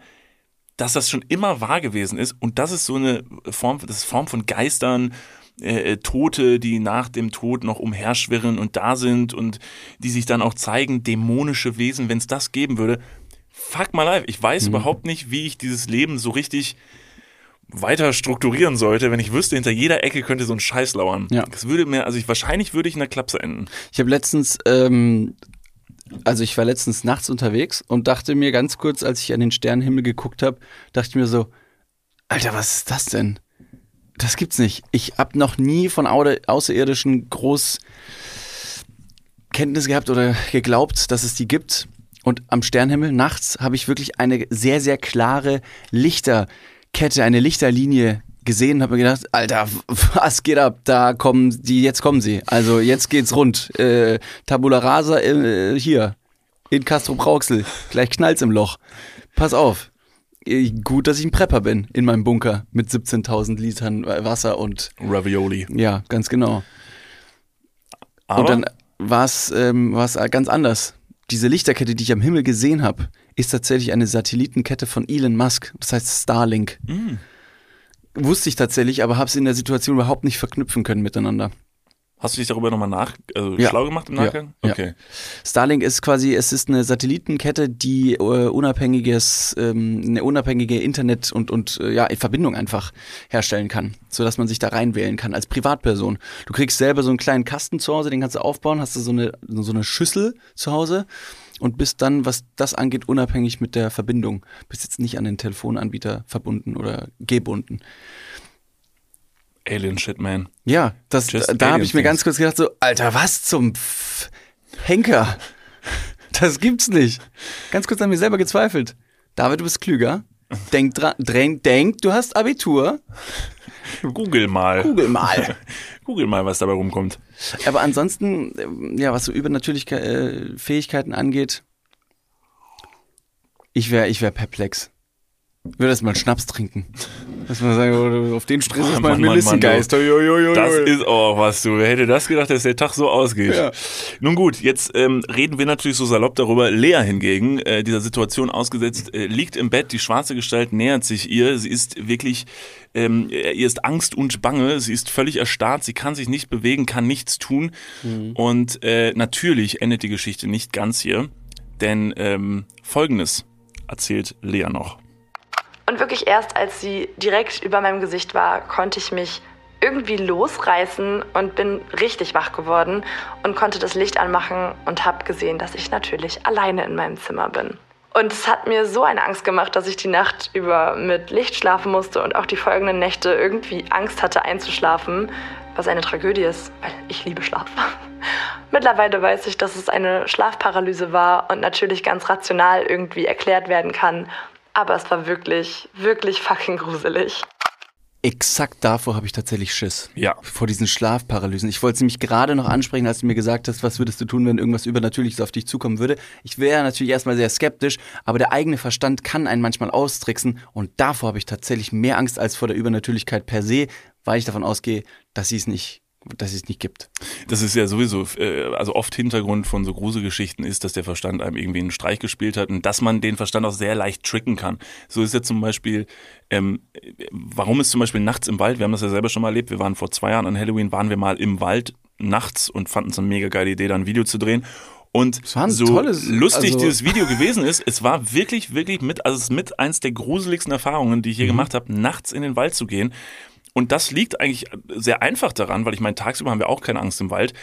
dass das schon immer wahr gewesen ist und das ist so eine Form, das ist Form von Geistern, äh, äh, Tote, die nach dem Tod noch umherschwirren und da sind und die sich dann auch zeigen, dämonische Wesen, wenn es das geben würde. Fuck my life, ich weiß überhaupt nicht, wie ich dieses Leben so richtig weiter strukturieren sollte, wenn ich wüsste, hinter jeder Ecke könnte so ein Scheiß lauern. Ja. Das würde mir, also ich, wahrscheinlich würde ich in der Klapse enden. Ich habe letztens, ähm, also ich war letztens nachts unterwegs und dachte mir ganz kurz, als ich an den Sternenhimmel geguckt habe, dachte ich mir so, Alter, was ist das denn? Das gibt's nicht. Ich hab noch nie von Außerirdischen groß Kenntnis gehabt oder geglaubt, dass es die gibt. Und am Sternenhimmel nachts habe ich wirklich eine sehr, sehr klare Lichterkette, eine Lichterlinie gesehen und habe mir gedacht, Alter, [LAUGHS] was geht ab? Da kommen die, jetzt kommen sie. Also jetzt geht's rund. Äh, Tabula rasa äh, hier in Castro Brauxel. Gleich knallt's im Loch. Pass auf. Äh, Gut, dass ich ein Prepper bin in meinem Bunker mit 17.000 Litern Wasser und Ravioli. ja, ganz genau. Aber Und dann war es ähm, war's ganz anders. Diese Lichterkette, die ich am Himmel gesehen habe, ist tatsächlich eine Satellitenkette von Elon Musk. Das heißt Starlink. Mm. Wusste ich tatsächlich, aber habe es in der Situation überhaupt nicht verknüpfen können miteinander. hast du dich darüber nochmal nach, also Ja. schlau gemacht im. Nachgang? Ja. Okay. Starlink ist quasi, es ist eine Satellitenkette, die äh, unabhängiges, ähm, eine unabhängige Internet- und, und äh, ja, Verbindung einfach herstellen kann, sodass man sich da reinwählen kann als Privatperson. Du kriegst selber so einen kleinen Kasten zu Hause, den kannst du aufbauen, hast du so eine, so eine Schüssel zu Hause und bist dann, was das angeht, unabhängig mit der Verbindung. Bist jetzt nicht an den Telefonanbieter verbunden oder gebunden. Alien Shit, man. Ja, das, Just da habe ich mir ganz kurz gedacht, so, Alter, was zum Pf Henker? Das gibt's nicht. Ganz kurz an mir selber gezweifelt. David, du bist klüger. Denk dran, denk, denk, du hast Abitur. Google mal. Google mal. [LAUGHS] Google mal, was dabei rumkommt. Aber ansonsten, ähm, ja, was so übernatürliche äh, Fähigkeiten angeht, ich wäre ich wär perplex. Ich würde erst mal einen Schnaps trinken. Lass mal sagen, oh, auf den Stress ist mein Mann, Mann, Mann, Melissengeist. Das ist auch was, du. Wer hätte das gedacht, dass der Tag so ausgeht? Ja. Nun gut, jetzt ähm, reden wir natürlich so salopp darüber. Lea hingegen, äh, dieser Situation ausgesetzt, äh, liegt im Bett, die schwarze Gestalt nähert sich ihr. Sie ist wirklich, ähm, ihr ist Angst und Bange, sie ist völlig erstarrt, sie kann sich nicht bewegen, kann nichts tun. Und äh, natürlich endet die Geschichte nicht ganz hier, denn ähm, folgendes erzählt Lea noch. Und wirklich erst als sie direkt über meinem Gesicht war, konnte ich mich irgendwie losreißen und bin richtig wach geworden und konnte das Licht anmachen und habe gesehen, dass ich natürlich alleine in meinem Zimmer bin. Und es hat mir so eine Angst gemacht, dass ich die Nacht über mit Licht schlafen musste und auch die folgenden Nächte irgendwie Angst hatte einzuschlafen, was eine Tragödie ist, weil ich liebe Schlaf. [LAUGHS] Mittlerweile weiß ich, dass es eine Schlafparalyse war und natürlich ganz rational irgendwie erklärt werden kann. Aber es war wirklich, wirklich fucking gruselig. Exakt davor habe ich tatsächlich Schiss. Ja. Vor diesen Schlafparalysen. Ich wollte es nämlich gerade noch ansprechen, als du mir gesagt hast, was würdest du tun, wenn irgendwas Übernatürliches auf dich zukommen würde. Ich wäre natürlich erstmal sehr skeptisch, aber der eigene Verstand kann einen manchmal austricksen und davor habe ich tatsächlich mehr Angst als vor der Übernatürlichkeit per se, weil ich davon ausgehe, dass sie es nicht, dass es nicht gibt. Das ist ja sowieso, äh, also oft Hintergrund von so Gruselgeschichten ist, dass der Verstand einem irgendwie einen Streich gespielt hat und dass man den Verstand auch sehr leicht tricken kann. So ist ja zum Beispiel, ähm, warum ist zum Beispiel nachts im Wald, wir haben das ja selber schon mal erlebt, wir waren vor zwei Jahren an Halloween, waren wir mal im Wald nachts und fanden es eine mega geile Idee, da ein Video zu drehen. Und so tolles- lustig also- dieses Video gewesen ist, es war wirklich, wirklich mit, also es ist mit eins der gruseligsten Erfahrungen, die ich Mhm. je gemacht habe, nachts in den Wald zu gehen. Und das liegt eigentlich sehr einfach daran, weil ich meine, tagsüber haben wir auch keine Angst im Wald.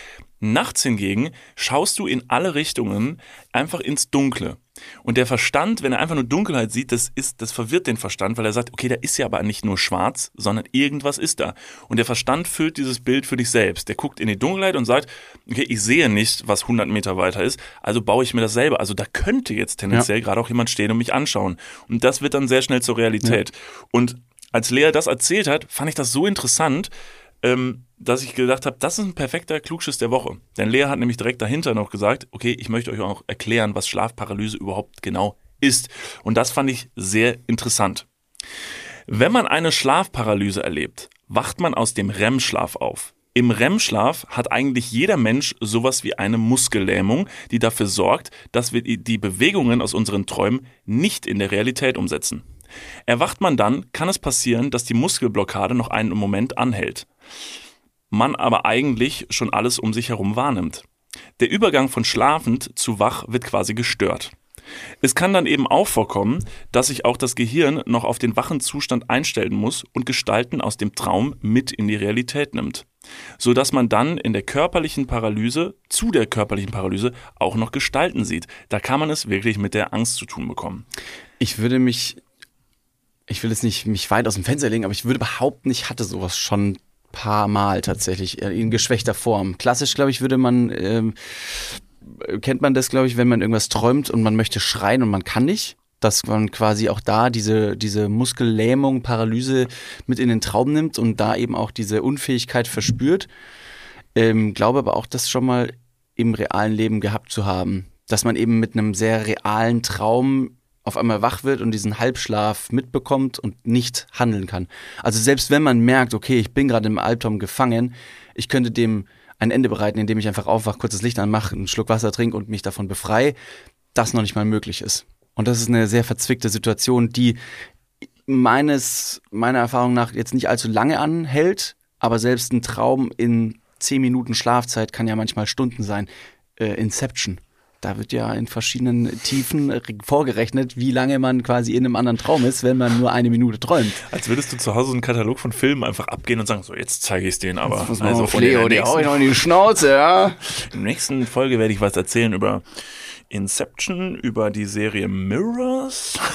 Nachts hingegen schaust du in alle Richtungen einfach ins Dunkle. Und der Verstand, wenn er einfach nur Dunkelheit sieht, das ist, das verwirrt den Verstand, weil er sagt, okay, da ist ja aber nicht nur schwarz, sondern irgendwas ist da. Und der Verstand füllt dieses Bild für dich selbst. Der guckt in die Dunkelheit und sagt, okay, ich sehe nicht, was 100 Meter weiter ist, also baue ich mir das selber. Also da könnte jetzt tendenziell gerade auch jemand stehen und mich anschauen. Und das wird dann sehr schnell zur Realität. Und als Lea das erzählt hat, fand ich das so interessant, ähm, dass ich gedacht habe, das ist ein perfekter Klugschiss der Woche. Denn Lea hat nämlich direkt dahinter noch gesagt, okay, ich möchte euch auch erklären, was Schlafparalyse überhaupt genau ist. Und das fand ich sehr interessant. Wenn man eine Schlafparalyse erlebt, wacht man aus dem REM-Schlaf auf. Im REM-Schlaf hat eigentlich jeder Mensch sowas wie eine Muskellähmung, die dafür sorgt, dass wir die- die Bewegungen aus unseren Träumen nicht in der Realität umsetzen. Erwacht man dann, kann es passieren, dass die Muskelblockade noch einen Moment anhält. Man aber eigentlich schon alles um sich herum wahrnimmt. Der Übergang von schlafend zu wach wird quasi gestört. Es kann dann eben auch vorkommen, dass sich auch das Gehirn noch auf den wachen Zustand einstellen muss und Gestalten aus dem Traum mit in die Realität nimmt, so dass man dann in der körperlichen Paralyse zu der körperlichen Paralyse auch noch Gestalten sieht. Da kann man es wirklich mit der Angst zu tun bekommen. Ich würde mich, ich will jetzt nicht mich weit aus dem Fenster legen, aber ich würde behaupten, ich hatte sowas schon paar Mal tatsächlich äh, in geschwächter Form. Klassisch, glaube ich, würde man, ähm, kennt man das, glaube ich, wenn man irgendwas träumt und man möchte schreien und man kann nicht. Dass man quasi auch da diese, diese Muskellähmung, Paralyse mit in den Traum nimmt und da eben auch diese Unfähigkeit verspürt. Ähm, glaube aber auch, das schon mal im realen Leben gehabt zu haben. Dass man eben mit einem sehr realen Traum auf einmal wach wird und diesen Halbschlaf mitbekommt und nicht handeln kann. Also selbst wenn man merkt, okay, ich bin gerade im Albtraum gefangen, ich könnte dem ein Ende bereiten, indem ich einfach aufwache, kurzes Licht anmache, einen Schluck Wasser trinke und mich davon befreie, das noch nicht mal möglich ist. Und das ist eine sehr verzwickte Situation, die meines, meiner Erfahrung nach jetzt nicht allzu lange anhält, aber selbst ein Traum in zehn Minuten Schlafzeit kann ja manchmal Stunden sein. Äh, Inception. Da wird ja in verschiedenen Tiefen vorgerechnet, wie lange man quasi in einem anderen Traum ist, wenn man nur eine Minute träumt. Als würdest du zu Hause einen Katalog von Filmen einfach abgehen und sagen, so jetzt zeige ich es denen aber. Also auf Leo, die hau ich noch in die Schnauze, ja. In der nächsten Folge werde ich was erzählen über Inception, über die Serie Mirrors. [LAUGHS]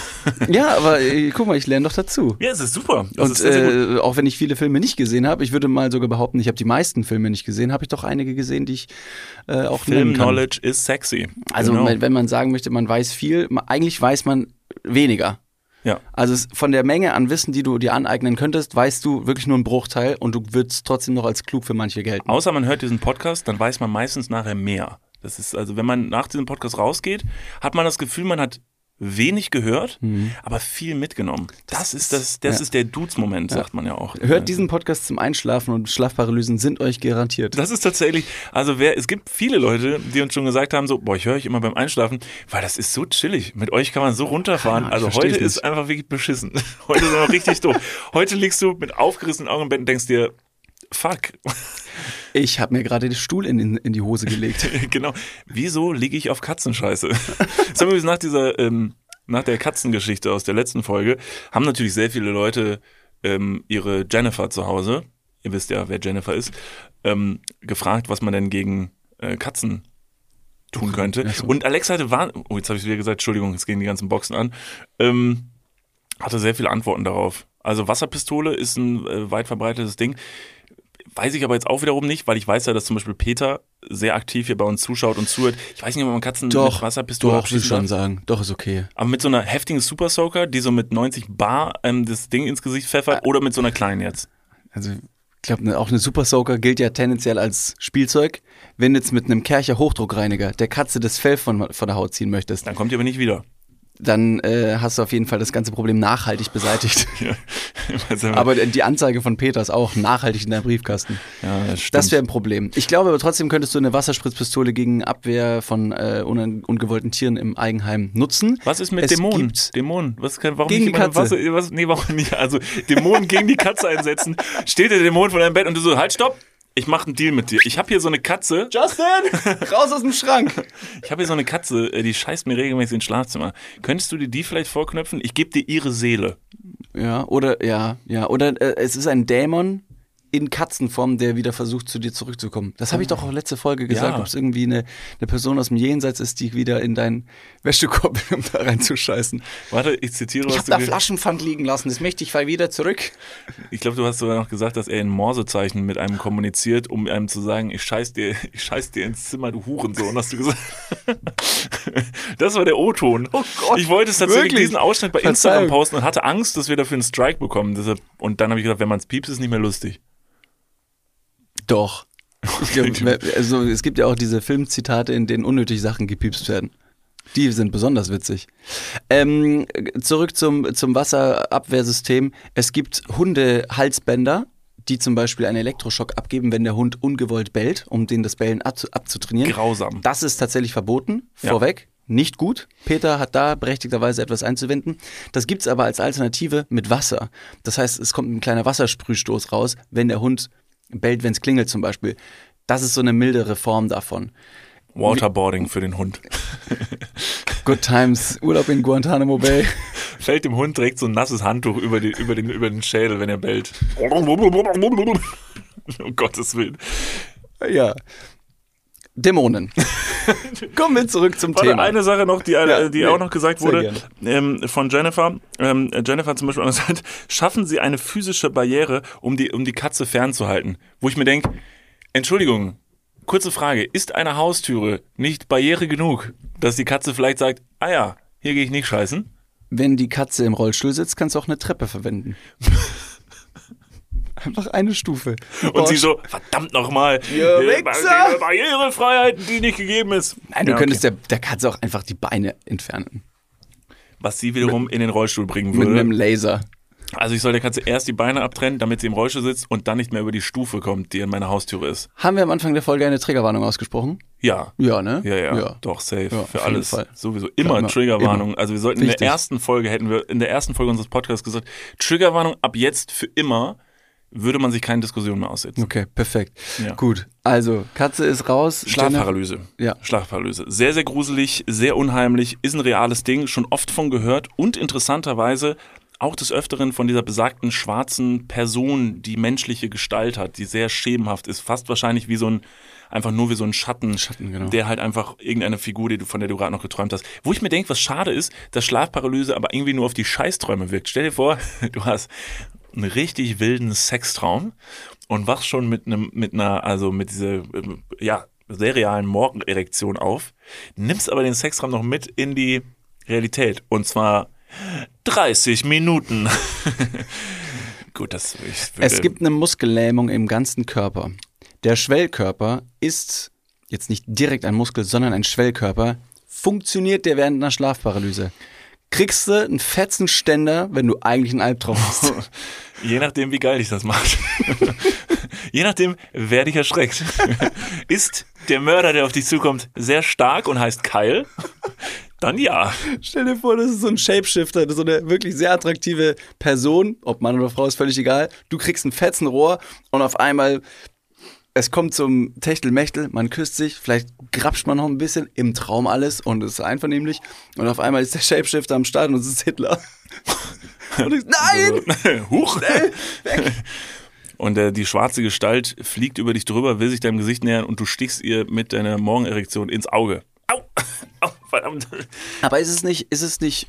Ja, aber äh, guck mal, ich lerne doch dazu. Ja, es ist super. Das Und ist äh, auch wenn ich viele Filme nicht gesehen habe, ich würde mal sogar behaupten, ich habe die meisten Filme nicht gesehen, habe ich doch einige gesehen, die ich äh, auch Film nennen kann. Knowledge is sexy. Also Genau. wenn man sagen möchte, man weiß viel, eigentlich weiß man weniger. ja. Also von der Menge an Wissen, die du dir aneignen könntest, weißt du wirklich nur einen Bruchteil und du würdest trotzdem noch als klug für manche gelten. Außer man hört diesen Podcast, dann weiß man meistens nachher mehr. Das ist also, wenn man nach diesem Podcast rausgeht, hat man das Gefühl, man hat wenig gehört, aber viel mitgenommen. Das, ist das, das ja. ist der Dudes-Moment, sagt man ja auch. Hört diesen Podcast zum Einschlafen und Schlafparalysen sind euch garantiert. Das ist tatsächlich, also wer, es gibt viele Leute, die uns schon gesagt haben, so, boah, ich höre euch immer beim Einschlafen, weil das ist so chillig. Mit euch kann man so runterfahren. Ahnung, also heute ist einfach wirklich beschissen. [LAUGHS] Heute ist einfach richtig doof. Heute liegst du mit aufgerissenen Augen im Bett und denkst dir, fuck, Ich habe mir gerade den Stuhl in, in, in die Hose gelegt. [LAUGHS] genau. Wieso liege ich auf Katzenscheiße? [LAUGHS] Das haben wir nach dieser, ähm, nach der Katzengeschichte aus der letzten Folge, haben natürlich sehr viele Leute ähm, ihre Jennifer zu Hause, ihr wisst ja, wer Jennifer ist, ähm, gefragt, was man denn gegen äh, Katzen tun könnte. So. Und Alex hatte, war, oh, jetzt habe ich wieder gesagt, Entschuldigung, jetzt gehen die ganzen Boxen an, ähm, hatte sehr viele Antworten darauf. Also Wasserpistole ist ein äh, weit verbreitetes Ding. Weiß ich aber jetzt auch wiederum nicht, weil ich weiß ja, dass zum Beispiel Peter sehr aktiv hier bei uns zuschaut und zuhört. Ich weiß nicht, ob man Katzen mit Doch, Wasserpistole doch, will schon darf. sagen. Doch, ist okay. Aber mit so einer heftigen Super Soaker, die so mit 90 Bar ähm, das Ding ins Gesicht pfeffert, oder mit so einer kleinen jetzt. Also, ich glaube, ne, auch eine Super Soaker gilt ja tendenziell als Spielzeug. Wenn du jetzt mit einem Kercher Hochdruckreiniger der Katze das Fell von, von der Haut ziehen möchtest, Dann kommt die aber nicht wieder. Dann äh, hast du auf jeden Fall das ganze Problem nachhaltig beseitigt. [LAUGHS] Ja, Aber die Anzeige von Peter ist auch nachhaltig in deinem Briefkasten. ja, das. Das wäre ein Problem. Ich glaube aber trotzdem könntest du eine Wasserspritzpistole gegen Abwehr von äh, un ungewollten Tieren im Eigenheim nutzen. was ist mit Es Dämonen? Dämonen. Was kann, warum Gegen nicht die Katze. Wasser, was, nee, warum nicht? Also Dämonen gegen die Katze einsetzen. Steht der Dämon vor deinem Bett und du so, halt, stopp. Ich mache einen Deal mit dir. Ich habe hier so eine Katze. Justin, [LAUGHS] raus aus dem Schrank. Ich habe hier so eine Katze, äh, die scheißt mir regelmäßig ins Schlafzimmer. Könntest du dir die vielleicht vorknöpfen? Ich gebe dir ihre Seele. Ja, oder ja, ja, oder äh, es ist ein Dämon in Katzenform, der wieder versucht, zu dir zurückzukommen. Das habe ich doch auch letzte Folge gesagt, Ja. ob es irgendwie eine, eine Person aus dem Jenseits ist, die wieder in deinen Wäschekorb, will, [LAUGHS] um da reinzuscheißen. Warte, ich zitiere, Ich was habe du da Flaschenpfand liegen lassen, das möchte ich fall wieder zurück. Ich glaube, du hast sogar noch gesagt, dass er in Morsezeichen mit einem kommuniziert, um einem zu sagen, ich scheiß dir, [LAUGHS] ich scheiß dir ins Zimmer, du Hurensohn, hast du gesagt. [LAUGHS] Das war der O-Ton. Oh Gott, ich wollte es tatsächlich wirklich? diesen Ausschnitt bei Verzeihung. Instagram posten und hatte Angst, dass wir dafür einen Strike bekommen. Und dann habe ich gedacht, wenn man es piepst, ist nicht mehr lustig. Doch. [LAUGHS] Also, es gibt ja auch diese Filmzitate, in denen unnötig Sachen gepiepst werden. Die sind besonders witzig. Ähm, zurück zum, zum Wasserabwehrsystem. Es gibt Hundehalsbänder, die zum Beispiel einen Elektroschock abgeben, wenn der Hund ungewollt bellt, um den das Bellen abzu abzutrainieren. Grausam. Das ist tatsächlich verboten, Ja. vorweg. Nicht gut. Peter hat da berechtigterweise etwas einzuwenden. Das gibt's aber als Alternative mit Wasser. Das heißt, es kommt ein kleiner Wassersprühstoß raus, wenn der Hund bellt, wenn es klingelt zum Beispiel. Das ist so eine mildere Form davon. Waterboarding für den Hund. [LAUGHS] Good Times, Urlaub in Guantanamo Bay. [LAUGHS] Fällt dem Hund direkt so ein nasses Handtuch über, die, über, den, über den Schädel, wenn er bellt. um Gottes Willen. Ja. Dämonen. [LAUGHS] Kommen wir zurück zum Warte, Thema. eine Sache noch, die, äh, Ja, die nee, auch noch gesagt wurde ähm, von Jennifer. Ähm, Jennifer hat zum Beispiel auch gesagt, schaffen Sie eine physische Barriere, um die, um die Katze fernzuhalten. Wo ich mir denke, Entschuldigung, kurze Frage, ist eine Haustüre nicht Barriere genug, dass die Katze vielleicht sagt, ah ja, hier gehe ich nicht scheißen? Wenn die Katze im Rollstuhl sitzt, kannst du auch eine Treppe verwenden. [LAUGHS] Einfach eine Stufe. Und sie so, verdammt nochmal, [LAUGHS] Barrierefreiheit, die nicht gegeben ist. Nein, du Ja, könntest okay. der, der Katze auch einfach die Beine entfernen. was sie wiederum in den Rollstuhl bringen Mit einem würde. Laser. Also ich soll der Katze erst die Beine abtrennen, damit sie im Rollstuhl sitzt und dann nicht mehr über die Stufe kommt, die an meiner Haustüre ist. Haben wir am Anfang der Folge eine Triggerwarnung ausgesprochen? Ja. Ja, ne? Ja, ja, doch, safe. Ja, für alles. Fall. Sowieso. Immer immer. Triggerwarnung. Also wir sollten in Wichtig. der ersten Folge, hätten wir in der ersten Folge unseres Podcasts gesagt, Triggerwarnung ab jetzt für immer würde man sich keine Diskussion mehr aussetzen. Okay, perfekt. Ja. Gut. Also, Katze ist raus. Schlafparalyse. Ja. Schlafparalyse. Sehr, sehr gruselig, sehr unheimlich, ist ein reales Ding, schon oft von gehört und interessanterweise auch des Öfteren von dieser besagten schwarzen Person, die menschliche Gestalt hat, die sehr schemenhaft ist, fast wahrscheinlich wie so ein, einfach nur wie so ein Schatten, Schatten, genau. der halt einfach irgendeine Figur, die du, von der du gerade noch geträumt hast. Wo ich mir denke, was schade ist, dass Schlafparalyse aber irgendwie nur auf die Scheißträume wirkt. Stell dir vor, [LAUGHS] du hast einen richtig wilden Sextraum und wachst schon mit einem, mit einer, also mit dieser, ähm, ja, sehr realen Morgenerektion auf, nimmst aber den Sextraum noch mit in die Realität und zwar 30 Minuten. [LAUGHS] Gut, das ich Es gibt eine Muskellähmung im ganzen Körper. Der Schwellkörper ist jetzt nicht direkt ein Muskel, sondern ein Schwellkörper. Funktioniert der während einer Schlafparalyse? Kriegst du einen fetzen Ständer, wenn du eigentlich einen Albtraum hast? [LAUGHS] Je nachdem, wie geil dich das macht. Je nachdem, wer dich erschreckt. Ist der Mörder, der auf dich zukommt, sehr stark und heißt Kyle? Dann ja. Stell dir vor, das ist so ein Shapeshifter, so eine wirklich sehr attraktive Person, ob Mann oder Frau, ist völlig egal. Du kriegst ein fetzen Rohr und auf einmal, es kommt zum Techtelmechtel, man küsst sich, vielleicht grapscht man noch ein bisschen, im Traum alles und es ist einvernehmlich und auf einmal ist der Shapeshifter am Start und es ist Hitler. Und ich, nein! [LAUGHS] [LAUGHS] Huch. Und äh, die schwarze Gestalt fliegt über dich drüber, will sich deinem Gesicht nähern und du stichst ihr mit deiner Morgenerektion ins Auge. Au! [LAUGHS] Au, verdammt. Aber ist es nicht, ist es nicht,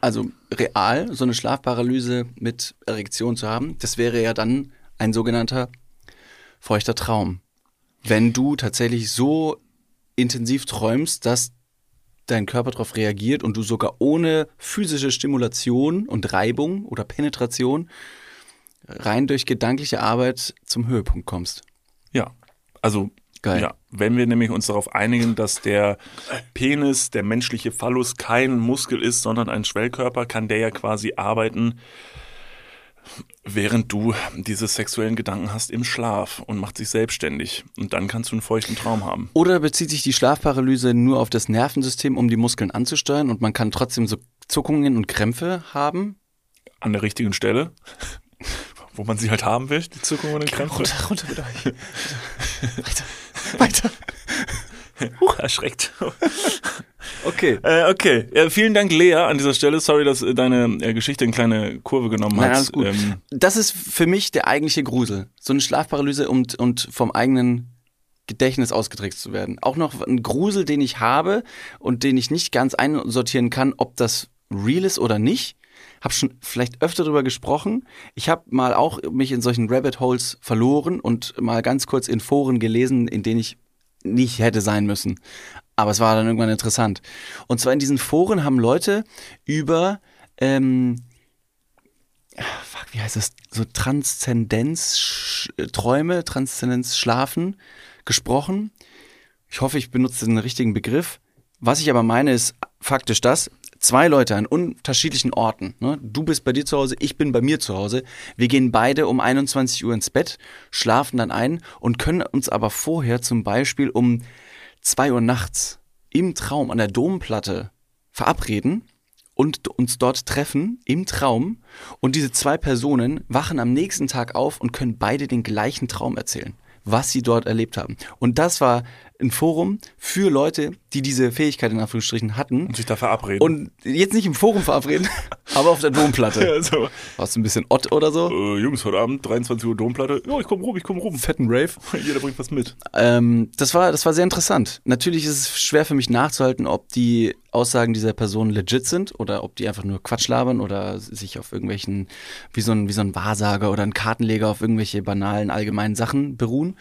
also real, so eine Schlafparalyse mit Erektion zu haben? Das wäre ja dann ein sogenannter feuchter Traum. Wenn du tatsächlich so intensiv träumst, dass dein Körper darauf reagiert und du sogar ohne physische Stimulation und Reibung oder Penetration rein durch gedankliche Arbeit zum Höhepunkt kommst. Ja, also Geil. Ja, wenn wir nämlich uns darauf einigen, dass der Penis, der menschliche Phallus kein Muskel ist, sondern ein Schwellkörper, kann der ja quasi arbeiten, während du diese sexuellen Gedanken hast im Schlaf und macht sich selbstständig. Und dann kannst du einen feuchten Traum haben. Oder bezieht sich die Schlafparalyse nur auf das Nervensystem, um die Muskeln anzusteuern und man kann trotzdem so Zuckungen und Krämpfe haben? An der richtigen Stelle, [LAUGHS] wo man sie halt haben will, die Zuckungen und Krämpfe. Runter, runter mit euch. [LAUGHS] Weiter, weiter. [LAUGHS] Huch, erschreckt. Okay. Äh, okay, ja, vielen Dank, Lea, an dieser Stelle. Sorry, dass äh, deine äh, Geschichte eine kleine Kurve genommen hat. alles gut. Ähm, Das ist für mich der eigentliche Grusel. So eine Schlafparalyse und, und vom eigenen Gedächtnis ausgetrickst zu werden. Auch noch ein Grusel, den ich habe und den ich nicht ganz einsortieren kann, ob das real ist oder nicht. Hab schon vielleicht öfter darüber gesprochen. Ich habe mal auch mich in solchen Rabbit Holes verloren und mal ganz kurz in Foren gelesen, in denen ich nicht hätte sein müssen. Aber es war dann irgendwann interessant. Und zwar in diesen Foren haben Leute über ähm, fuck, wie heißt das? So Transzendenz-Träume, Transzendenz-Schlafen gesprochen. Ich hoffe, ich benutze den richtigen Begriff. Was ich aber meine, ist faktisch das. Zwei Leute an unterschiedlichen Orten. Ne? Du bist bei dir zu Hause, ich bin bei mir zu Hause. Wir gehen beide um 21 Uhr ins Bett, schlafen dann ein und können uns aber vorher zum Beispiel um 2 Uhr nachts im Traum an der Domplatte verabreden und uns dort treffen im Traum und diese zwei Personen wachen am nächsten Tag auf und können beide den gleichen Traum erzählen, was sie dort erlebt haben. Und das war ein Forum für Leute, die diese Fähigkeit in Anführungsstrichen hatten und sich da verabreden. und jetzt nicht im Forum verabreden, [LAUGHS] aber auf der Domplatte. also, Warst du ein bisschen Ott oder so? äh, Jungs, heute Abend, 23 Uhr Domplatte. Ja, ich komm rum, ich komm rum. Fetten Rave. [LAUGHS] Jeder bringt was mit. Ähm, das, war, das war sehr interessant. Natürlich ist es schwer für mich nachzuhalten, ob die Aussagen dieser Person legit sind oder ob die einfach nur Quatsch labern oder sich auf irgendwelchen, wie so ein, wie so ein Wahrsager oder ein Kartenleger auf irgendwelche banalen, allgemeinen Sachen beruhen.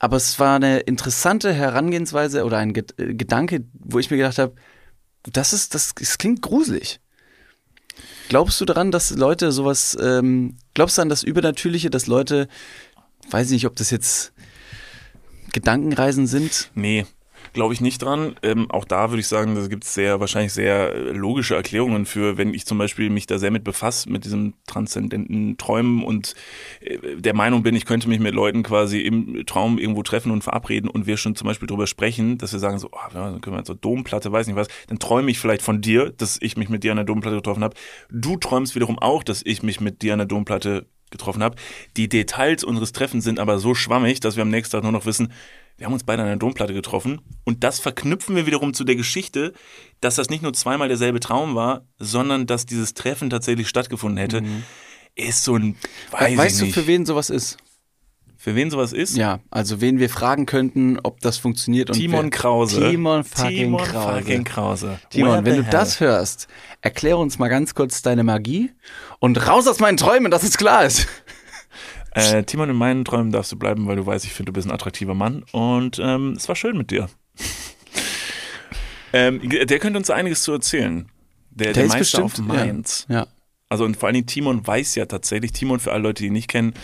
Aber es war eine interessante Herangehensweise oder ein äh, Gedanke, wo ich mir gedacht habe, das ist, das, das klingt gruselig. Glaubst du daran, dass Leute sowas, ähm, glaubst du an das Übernatürliche, dass Leute, weiß ich nicht, ob das jetzt Gedankenreisen sind? Nee. Glaube ich nicht dran. Ähm, auch da würde ich sagen, da gibt es sehr, wahrscheinlich sehr äh, logische Erklärungen für, wenn ich zum Beispiel mich da sehr mit befasse, mit diesem transzendenten Träumen und äh, der Meinung bin, ich könnte mich mit Leuten quasi im Traum irgendwo treffen und verabreden und wir schon zum Beispiel drüber sprechen, dass wir sagen so, oh, dann können wir zur Domplatte, weiß nicht was, dann träume ich vielleicht von dir, dass ich mich mit dir an der Domplatte getroffen habe. Du träumst wiederum auch, dass ich mich mit dir an der Domplatte getroffen habe. Die Details unseres Treffens sind aber so schwammig, dass wir am nächsten Tag nur noch wissen, wir haben uns beide an der Domplatte getroffen und das verknüpfen wir wiederum zu der Geschichte, dass das nicht nur zweimal derselbe Traum war, sondern dass dieses Treffen tatsächlich stattgefunden hätte. Ist so ein, weiß weißt du, für wen sowas ist? für wen sowas ist? Ja, also wen wir fragen könnten, ob das funktioniert. Und Timon wer, Krause. Timon fucking Timon Krause. fucking Krause. Timon, wenn du hell? das hörst, erklär uns mal ganz kurz deine Magie und raus aus meinen Träumen, dass es klar ist. Äh, Timon, in meinen Träumen darfst du bleiben, weil du weißt, ich finde, du bist ein attraktiver Mann und ähm, es war schön mit dir. [LAUGHS] ähm, der könnte uns einiges zu erzählen. Der, der, ist Meister bestimmt, auf Mainz. Ja. Also und vor allen Dingen Timon weiß ja tatsächlich, Timon für alle Leute, die ihn nicht kennen,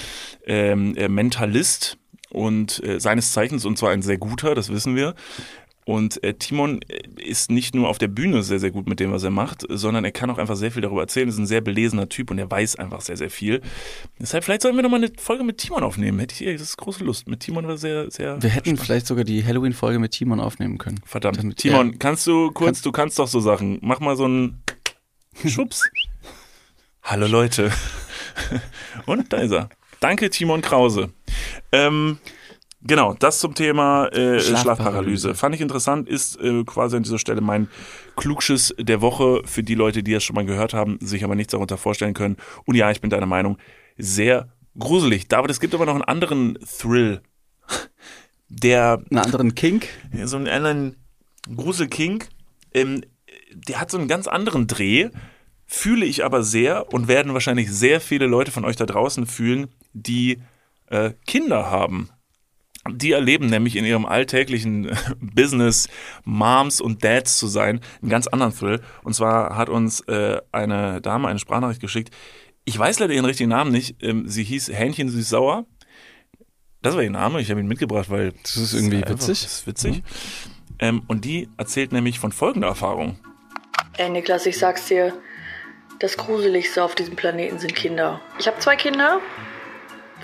ähm, äh, Mentalist und äh, seines Zeichens und zwar ein sehr guter, das wissen wir. Und äh, Timon äh, ist nicht nur auf der Bühne sehr, sehr gut mit dem, was er macht, sondern er kann auch einfach sehr viel darüber erzählen. Er ist ein sehr belesener Typ und er weiß einfach sehr, sehr viel. Deshalb, vielleicht sollten wir noch mal eine Folge mit Timon aufnehmen. Hätte ich das ist große Lust. Mit Timon war sehr, sehr. Wir hätten spannend. vielleicht sogar die Halloween-Folge mit Timon aufnehmen können. Verdammt. Damit Timon, er- kannst du kurz, Kannst- du kannst doch so Sachen. Mach mal so einen [LAUGHS] Schubs. Hallo Leute. [LAUGHS] Und da ist er. Danke, Timon Krause. Ähm, genau, das zum Thema äh, Schlafparalyse. Schlafparalyse. Fand ich interessant, ist äh, quasi an dieser Stelle mein Klugschiss der Woche für die Leute, die es schon mal gehört haben, sich aber nichts darunter vorstellen können. Und ja, ich bin deiner Meinung, sehr gruselig. David, es gibt aber noch einen anderen Thrill, [LAUGHS] der Einen anderen Kink. so einen anderen Gruselking. Ähm, der hat so einen ganz anderen Dreh, fühle ich aber sehr und werden wahrscheinlich sehr viele Leute von euch da draußen fühlen, die äh, Kinder haben. Die erleben nämlich in ihrem alltäglichen [LAUGHS] Business Moms und Dads zu sein einen ganz anderen Thrill. Und zwar hat uns äh, eine Dame eine Sprachnachricht geschickt. Ich weiß leider ihren richtigen Namen nicht. Ähm, sie hieß Hähnchen süß-sauer. Das war ihr Name. Ich habe ihn mitgebracht, weil Das ist irgendwie einfach- witzig. Das ist witzig. Ähm, und die erzählt nämlich von folgender Erfahrung. Ey, Niklas, ich sag's dir, das Gruseligste auf diesem Planeten sind Kinder. Ich habe zwei Kinder,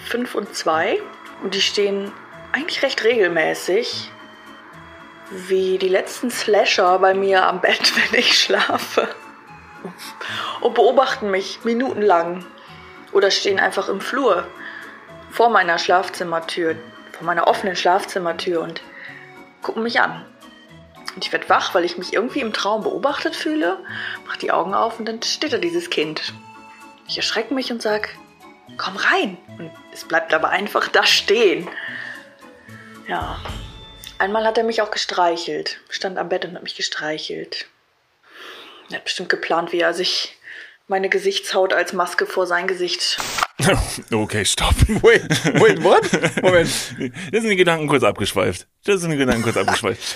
fünf und zwei, und die stehen eigentlich recht regelmäßig wie die letzten Slasher bei mir am Bett, [LAUGHS] wenn ich schlafe. Und beobachten mich minutenlang. Oder stehen einfach im Flur vor meiner Schlafzimmertür, vor meiner offenen Schlafzimmertür und gucken mich an. Und ich werde wach, weil ich mich irgendwie im Traum beobachtet fühle, mach die Augen auf und dann steht da dieses Kind. Ich erschrecke mich und sag, komm rein. Und es bleibt aber einfach da stehen. Ja. Einmal hat er mich auch gestreichelt. Stand am Bett und hat mich gestreichelt. Er hat bestimmt geplant, wie er sich meine Gesichtshaut als Maske vor sein Gesicht. [LAUGHS] Okay, stopp. [LAUGHS] Wait, wait, what? Moment. Da sind die Gedanken kurz abgeschweift. Da sind die Gedanken kurz abgeschweift.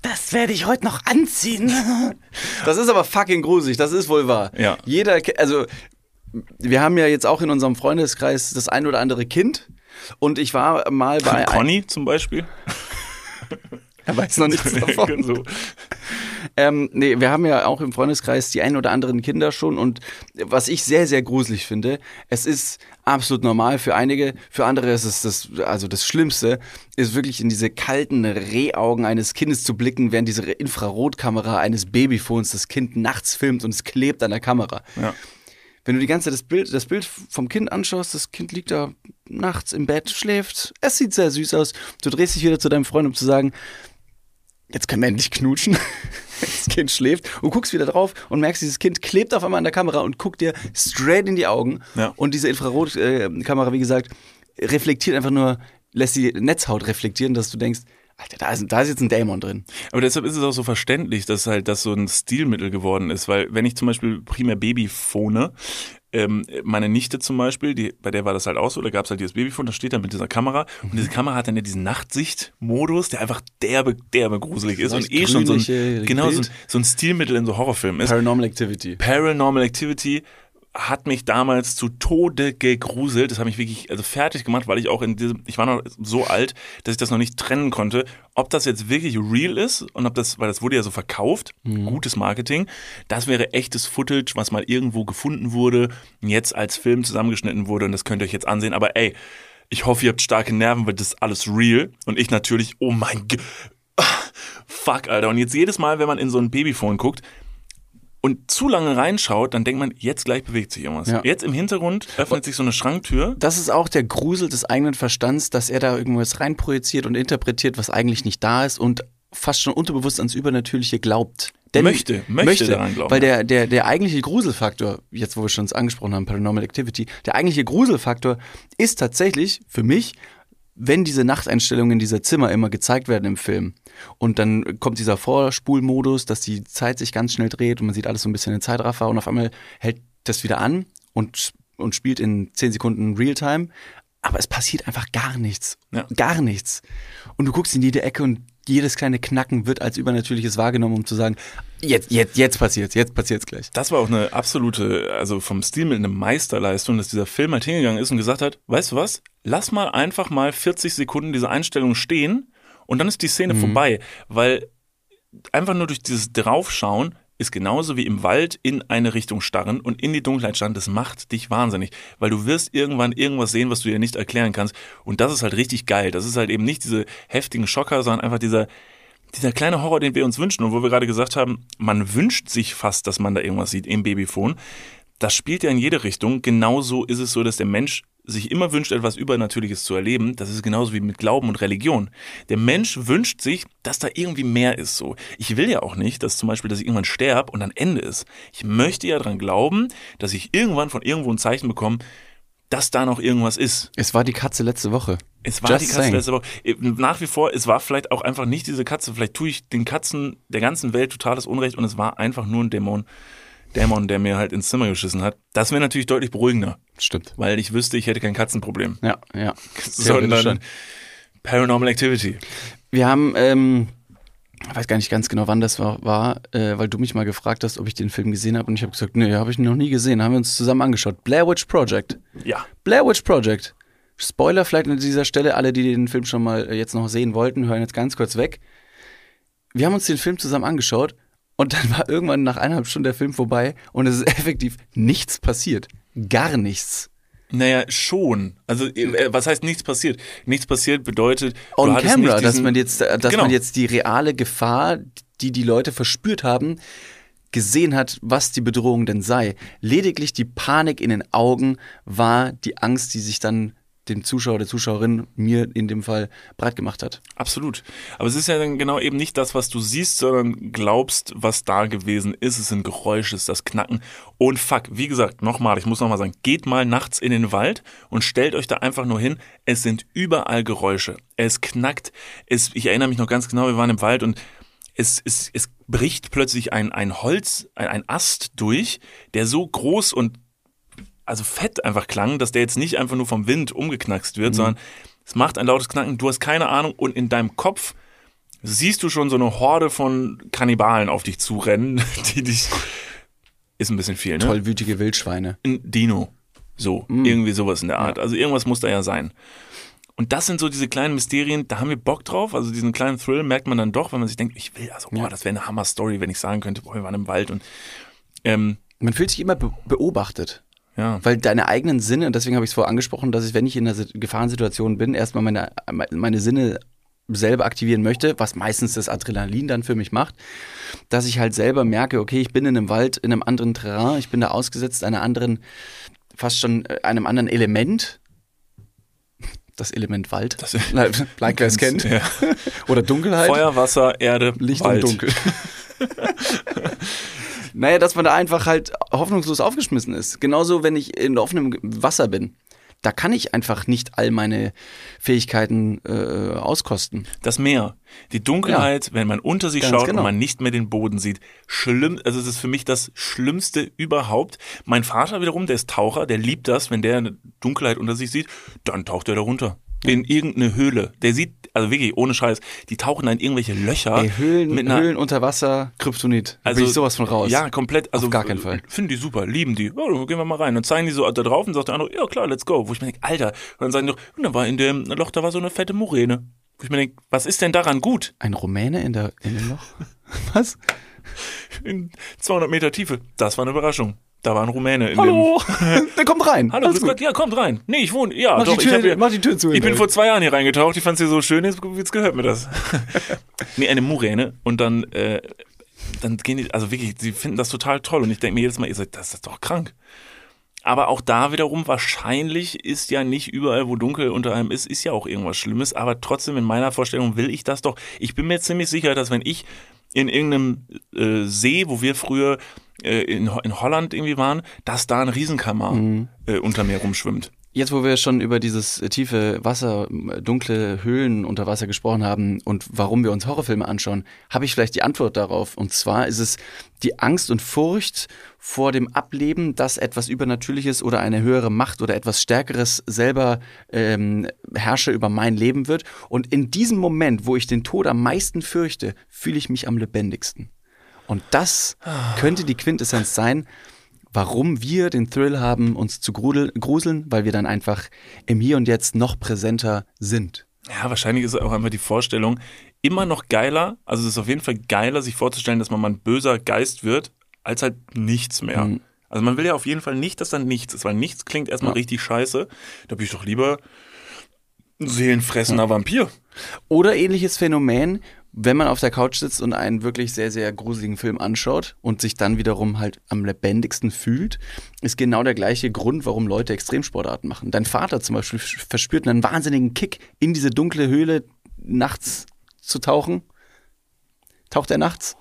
Das [LAUGHS] werde ich heute noch anziehen. Das ist aber fucking gruselig, das ist wohl wahr. Ja. Jeder, also wir haben ja jetzt auch in unserem Freundeskreis das ein oder andere Kind. Und ich war mal bei. Conny zum Beispiel. [LAUGHS] Er weiß noch nichts [LAUGHS] davon. so. Ähm, nee, wir haben ja auch im Freundeskreis die ein oder anderen Kinder schon und was ich sehr, sehr gruselig finde, es ist absolut normal für einige, für andere ist es das, also das Schlimmste, ist wirklich in diese kalten Rehaugen eines Kindes zu blicken, während diese Infrarotkamera eines Babyphones das Kind nachts filmt und es klebt an der Kamera. Ja. Wenn du die ganze Zeit das Bild, das Bild vom Kind anschaust, das Kind liegt da nachts im Bett, schläft, es sieht sehr süß aus. Du drehst dich wieder zu deinem Freund, um zu sagen, jetzt können wir endlich knutschen. [LAUGHS] Das Kind schläft und guckst wieder drauf und merkst, dieses Kind klebt auf einmal an der Kamera und guckt dir straight in die Augen. Ja. Und diese Infrarotkamera, wie gesagt, reflektiert einfach nur, lässt die Netzhaut reflektieren, dass du denkst, Alter, da ist, da ist jetzt ein Dämon drin. Aber deshalb ist es auch so verständlich, dass halt das so ein Stilmittel geworden ist, weil wenn ich zum Beispiel primär Babyphone, ähm, meine Nichte zum Beispiel, die, bei der war das halt auch so, da gab es halt dieses Babyphone, das steht dann mit dieser Kamera und diese Kamera hat dann ja diesen Nachtsicht-Modus, der einfach derbe, derbe gruselig ist und eh schon so ein, genau, so ein, so ein Stilmittel in so Horrorfilmen ist. Paranormal Activity. Paranormal Activity hat mich damals zu Tode gegruselt. Das hat mich wirklich also fertig gemacht, weil ich auch in diesem, ich war noch so alt, dass ich das noch nicht trennen konnte, ob das jetzt wirklich real ist und ob das, weil das wurde ja so verkauft, Mhm. gutes Marketing, das wäre echtes Footage, was mal irgendwo gefunden wurde, jetzt als Film zusammengeschnitten wurde und das könnt ihr euch jetzt ansehen. Aber ey, ich hoffe, ihr habt starke Nerven, weil das ist alles real und ich natürlich, oh mein Gott, fuck, Alter. Und jetzt jedes Mal, wenn man in so ein Babyphone guckt, und zu lange reinschaut, dann denkt man, jetzt gleich bewegt sich irgendwas. Ja. Jetzt im Hintergrund öffnet sich so eine Schranktür. Das ist auch der Grusel des eigenen Verstands, dass er da irgendwas reinprojiziert und interpretiert, was eigentlich nicht da ist und fast schon unterbewusst ans Übernatürliche glaubt. Möchte, möchte daran glauben. Weil der, der, der eigentliche Gruselfaktor, jetzt wo wir schon es angesprochen haben, Paranormal Activity, der eigentliche Gruselfaktor ist tatsächlich für mich, wenn diese Nachteinstellungen dieser Zimmer immer gezeigt werden im Film und dann kommt dieser Vorspulmodus, dass die Zeit sich ganz schnell dreht und man sieht alles so ein bisschen in Zeitraffer und auf einmal hält das wieder an und, und spielt in 10 Sekunden Realtime, aber es passiert einfach gar nichts. Ja. Gar nichts. Und du guckst in jede Ecke und jedes kleine Knacken wird als Übernatürliches wahrgenommen, um zu sagen, jetzt, jetzt, jetzt passiert's, jetzt passiert's gleich. Das war auch eine absolute, also vom Stil mit eine Meisterleistung, dass dieser Film halt hingegangen ist und gesagt hat, weißt du was, lass mal einfach mal 40 Sekunden diese Einstellung stehen und dann ist die Szene vorbei, weil einfach nur durch dieses Draufschauen ist genauso wie im Wald in eine Richtung starren und in die Dunkelheit starren, das macht dich wahnsinnig, weil du wirst irgendwann irgendwas sehen, was du dir nicht erklären kannst und das ist halt richtig geil. Das ist halt eben nicht diese heftigen Schocker, sondern einfach dieser dieser kleine Horror, den wir uns wünschen und wo wir gerade gesagt haben, man wünscht sich fast, dass man da irgendwas sieht im Babyphone. Das spielt ja in jede Richtung. Genauso ist es so, dass der Mensch sich immer wünscht, etwas Übernatürliches zu erleben. Das ist genauso wie mit Glauben und Religion. Der Mensch wünscht sich, dass da irgendwie mehr ist. So, ich will ja auch nicht, dass zum Beispiel, dass ich irgendwann sterbe und dann Ende ist. Ich möchte ja dran glauben, dass ich irgendwann von irgendwo ein Zeichen bekomme, dass da noch irgendwas ist. Es war die Katze letzte Woche. Es war Just die Katze saying. letzte Woche. Nach wie vor, es war vielleicht auch einfach nicht diese Katze. Vielleicht tue ich den Katzen der ganzen Welt totales Unrecht und es war einfach nur ein Dämon, Dämon, der mir halt ins Zimmer geschissen hat. Das wäre natürlich deutlich beruhigender, Stimmt. weil ich wüsste, ich hätte kein Katzenproblem. Ja, ja. [LAUGHS] Sondern. Paranormal Activity. Wir haben, ähm, ich weiß gar nicht ganz genau, wann das war, war äh, weil du mich mal gefragt hast, ob ich den Film gesehen habe und ich habe gesagt, nee, habe ich noch nie gesehen. Haben wir uns zusammen angeschaut. Blair Witch Project. Ja. Blair Witch Project. Spoiler vielleicht an dieser Stelle, alle, die den Film schon mal äh, jetzt noch sehen wollten, hören jetzt ganz kurz weg. Wir haben uns den Film zusammen angeschaut und dann war irgendwann nach eineinhalb Stunden der Film vorbei und es ist [LAUGHS] effektiv nichts passiert. Gar nichts. Naja, schon. Also, äh, was heißt nichts passiert? Nichts passiert bedeutet, On camera, nicht dass man jetzt, äh, dass Genau. man jetzt die reale Gefahr, die die Leute verspürt haben, gesehen hat, was die Bedrohung denn sei. Lediglich die Panik in den Augen war die Angst, die sich dann dem Zuschauer, der Zuschauerin, mir in dem Fall breit gemacht hat. Absolut. Aber es ist ja dann genau eben nicht das, was du siehst, sondern glaubst, was da gewesen ist. Es sind Geräusche, es ist das Knacken. Und fuck, wie gesagt, nochmal, ich muss nochmal sagen, geht mal nachts in den Wald und stellt euch da einfach nur hin. Es sind überall Geräusche. Es knackt. Es, ich erinnere mich noch ganz genau, wir waren im Wald und es, es, es bricht plötzlich ein, ein Holz, ein, ein Ast durch, der so groß und also fett einfach klang, dass der jetzt nicht einfach nur vom Wind umgeknackst wird, sondern es macht ein lautes Knacken, du hast keine Ahnung und in deinem Kopf siehst du schon so eine Horde von Kannibalen auf dich zurennen, [LAUGHS] die dich ist ein bisschen viel, ne? Tollwütige Wildschweine. Ein Dino. So, irgendwie sowas in der Art. Also irgendwas muss da ja sein. Und das sind so diese kleinen Mysterien, da haben wir Bock drauf. Also diesen kleinen Thrill merkt man dann doch, wenn man sich denkt, ich will, also, boah, Ja. das wäre eine Hammer-Story, wenn ich sagen könnte, boah, wir waren im Wald und ähm, Man fühlt sich immer be beobachtet. Ja. Weil deine eigenen Sinne, und deswegen habe ich es vorher angesprochen, dass ich, wenn ich in einer Sit- Gefahrensituation bin, erstmal meine, meine Sinne selber aktivieren möchte, was meistens das Adrenalin dann für mich macht, dass ich halt selber merke, okay, ich bin in einem Wald, in einem anderen Terrain, ich bin da ausgesetzt einer anderen, fast schon äh, einem anderen Element. Das Element Wald. Das- like wer es kennt. Ja. Oder Dunkelheit. Feuer, Wasser, Erde, Licht Wald. und Dunkel. [LAUGHS] naja, dass man da einfach halt hoffnungslos aufgeschmissen ist. Genauso, wenn ich in offenem Wasser bin. Da kann ich einfach nicht all meine Fähigkeiten äh, auskosten. Das Meer, die Dunkelheit, wenn man unter sich Ganz schaut genau. und man nicht mehr den Boden sieht. Schlimm, also es ist für mich das Schlimmste überhaupt. Mein Vater wiederum, der ist Taucher, der liebt das, wenn der eine Dunkelheit unter sich sieht, dann taucht er da runter. in irgendeine Höhle. Der sieht, also wirklich, ohne Scheiß, die tauchen da in irgendwelche Löcher. Ey, Höhlen, mit einer, Höhlen unter Wasser, Kryptonit. Also bin ich sowas von raus. Ja, komplett. Also Auf gar keinen Fall. Finden die super, lieben die. Dann gehen wir mal rein. Dann zeigen die so da drauf und sagt der andere, ja klar, let's go. Wo ich mir denke, Alter, und dann sagen die doch, und dann war in dem Loch, da war so eine fette Moräne. Wo ich mir denke, was ist denn daran gut? Ein Rumäne in, der, in dem Loch? [LAUGHS] Was? In 200 Meter Tiefe. Das war eine Überraschung. Da war ein Rumäne in Hallo, [LAUGHS] der kommt rein. Hallo, Alles gut. Ja, kommt rein. Nee, ich wohne. Ja, Mach doch. die ich, Tür, hab hier, mach die Tür zu. ich bin vor zwei Jahren hier reingetaucht. Ich fand's hier so schön. Jetzt, jetzt gehört mir das. [LAUGHS] nee, eine Muräne. Und dann, äh, dann gehen die, also wirklich, sie finden das total toll. Und ich denke mir jedes Mal, ihr seid, das ist doch krank. Aber auch da wiederum, wahrscheinlich ist ja nicht überall, wo dunkel unter einem ist, ist ja auch irgendwas Schlimmes. Aber trotzdem, in meiner Vorstellung will ich das doch. Ich bin mir ziemlich sicher, dass wenn ich in irgendeinem äh, See, wo wir früher äh, in, in Holland irgendwie waren, dass da ein Riesenkammer äh, unter mir rumschwimmt. Jetzt, wo wir schon über dieses äh, tiefe Wasser, äh, dunkle Höhlen unter Wasser gesprochen haben und warum wir uns Horrorfilme anschauen, habe ich vielleicht die Antwort darauf. Und zwar ist es die Angst und Furcht vor dem Ableben, dass etwas Übernatürliches oder eine höhere Macht oder etwas Stärkeres selber ähm, Herrscher über mein Leben wird. Und in diesem Moment, wo ich den Tod am meisten fürchte, fühle ich mich am lebendigsten. Und das könnte die Quintessenz sein, warum wir den Thrill haben, uns zu gruseln, weil wir dann einfach im Hier und Jetzt noch präsenter sind. Ja, wahrscheinlich ist auch einfach die Vorstellung immer noch geiler. Also es ist auf jeden Fall geiler, sich vorzustellen, dass man mal ein böser Geist wird, als halt nichts mehr. Mhm. Also man will ja auf jeden Fall nicht, dass dann nichts ist, weil nichts klingt erstmal Ja. richtig scheiße. Da bin ich doch lieber ein seelenfressender Vampir. Oder ähnliches Phänomen, wenn man auf der Couch sitzt und einen wirklich sehr, sehr gruseligen Film anschaut und sich dann wiederum halt am lebendigsten fühlt, ist genau der gleiche Grund, warum Leute Extremsportarten machen. Dein Vater zum Beispiel verspürt einen wahnsinnigen Kick, in diese dunkle Höhle nachts zu tauchen. Taucht er nachts?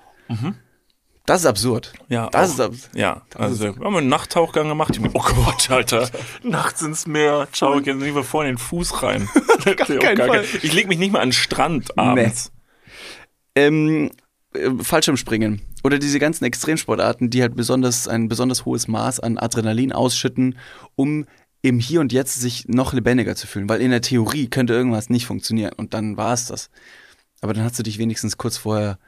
Das ist absurd. Ja, Das auch. ist absurd. Ja, also wir haben einen Nachttauchgang gemacht. Ich mir, oh Gott, Alter, nachts ins Meer. Ciao, ich gehe lieber vorne in den Fuß rein. [LAUGHS] Fall. Ich leg mich nicht mal an den Strand abends. Ähm, äh, Fallschirmspringen oder diese ganzen Extremsportarten, die halt besonders ein besonders hohes Maß an Adrenalin ausschütten, um im Hier und Jetzt sich noch lebendiger zu fühlen. Weil in der Theorie könnte irgendwas nicht funktionieren und dann war es das. Aber dann hast du dich wenigstens kurz vorher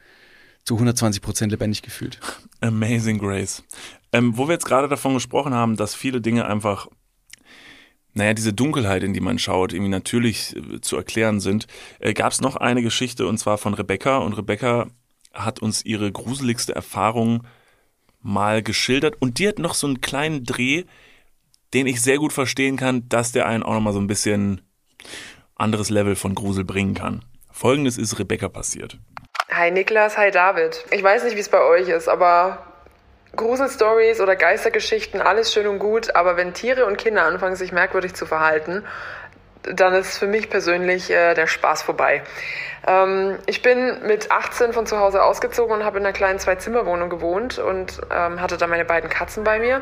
zu 120 Prozent lebendig gefühlt. Amazing Grace. Ähm, wo wir jetzt gerade davon gesprochen haben, dass viele Dinge einfach, naja, diese Dunkelheit, in die man schaut, irgendwie natürlich äh, zu erklären sind, äh, gab es noch eine Geschichte und zwar von Rebecca. Und Rebecca hat uns ihre gruseligste Erfahrung mal geschildert und die hat noch so einen kleinen Dreh, den ich sehr gut verstehen kann, dass der einen auch nochmal so ein bisschen anderes Level von Grusel bringen kann. Folgendes ist Rebecca passiert. Hi Niklas, hi David. Ich weiß nicht, wie es bei euch ist, aber Gruselstories oder Geistergeschichten, alles schön und gut, aber wenn Tiere und Kinder anfangen, sich merkwürdig zu verhalten, dann ist für mich persönlich äh, der Spaß vorbei. Ähm, ich bin mit 18 von zu Hause ausgezogen und habe in einer kleinen Zwei-Zimmer-Wohnung gewohnt und ähm, hatte da meine beiden Katzen bei mir.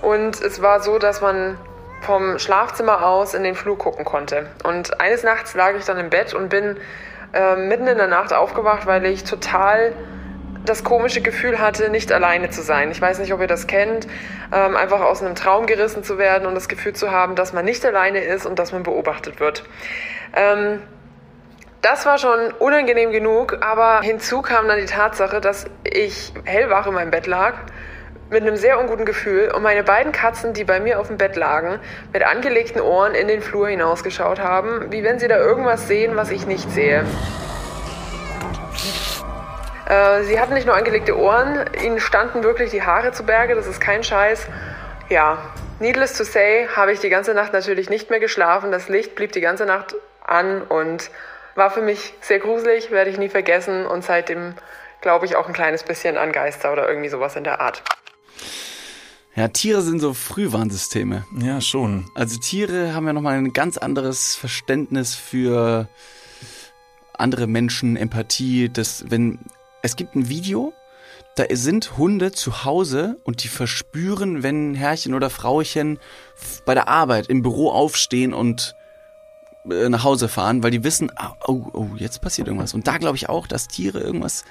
Und es war so, dass man vom Schlafzimmer aus in den Flur gucken konnte. Und eines Nachts lag ich dann im Bett und bin äh, mitten in der Nacht aufgewacht, weil ich total das komische Gefühl hatte, nicht alleine zu sein. Ich weiß nicht, ob ihr das kennt, ähm, einfach aus einem Traum gerissen zu werden und das Gefühl zu haben, dass man nicht alleine ist und dass man beobachtet wird. Ähm, das war schon unangenehm genug, aber hinzu kam dann die Tatsache, dass ich hellwach in meinem Bett lag, mit einem sehr unguten Gefühl und meine beiden Katzen, die bei mir auf dem Bett lagen, mit angelegten Ohren in den Flur hinausgeschaut haben, wie wenn sie da irgendwas sehen, was ich nicht sehe. Äh, sie hatten nicht nur angelegte Ohren, ihnen standen wirklich die Haare zu Berge, das ist kein Scheiß. Ja, needless to say, habe ich die ganze Nacht natürlich nicht mehr geschlafen. Das Licht blieb die ganze Nacht an und war für mich sehr gruselig, werde ich nie vergessen und seitdem glaube ich auch ein kleines bisschen an Geister oder irgendwie sowas in der Art. Ja, Tiere sind so Frühwarnsysteme. Ja, schon. Also Tiere haben ja nochmal ein ganz anderes Verständnis für andere Menschen, Empathie. Das, wenn, es gibt ein Video, da sind Hunde zu Hause und die verspüren, wenn Herrchen oder Frauchen bei der Arbeit im Büro aufstehen und nach Hause fahren, weil die wissen, ah, oh, oh, jetzt passiert irgendwas. Und da glaube ich auch, dass Tiere irgendwas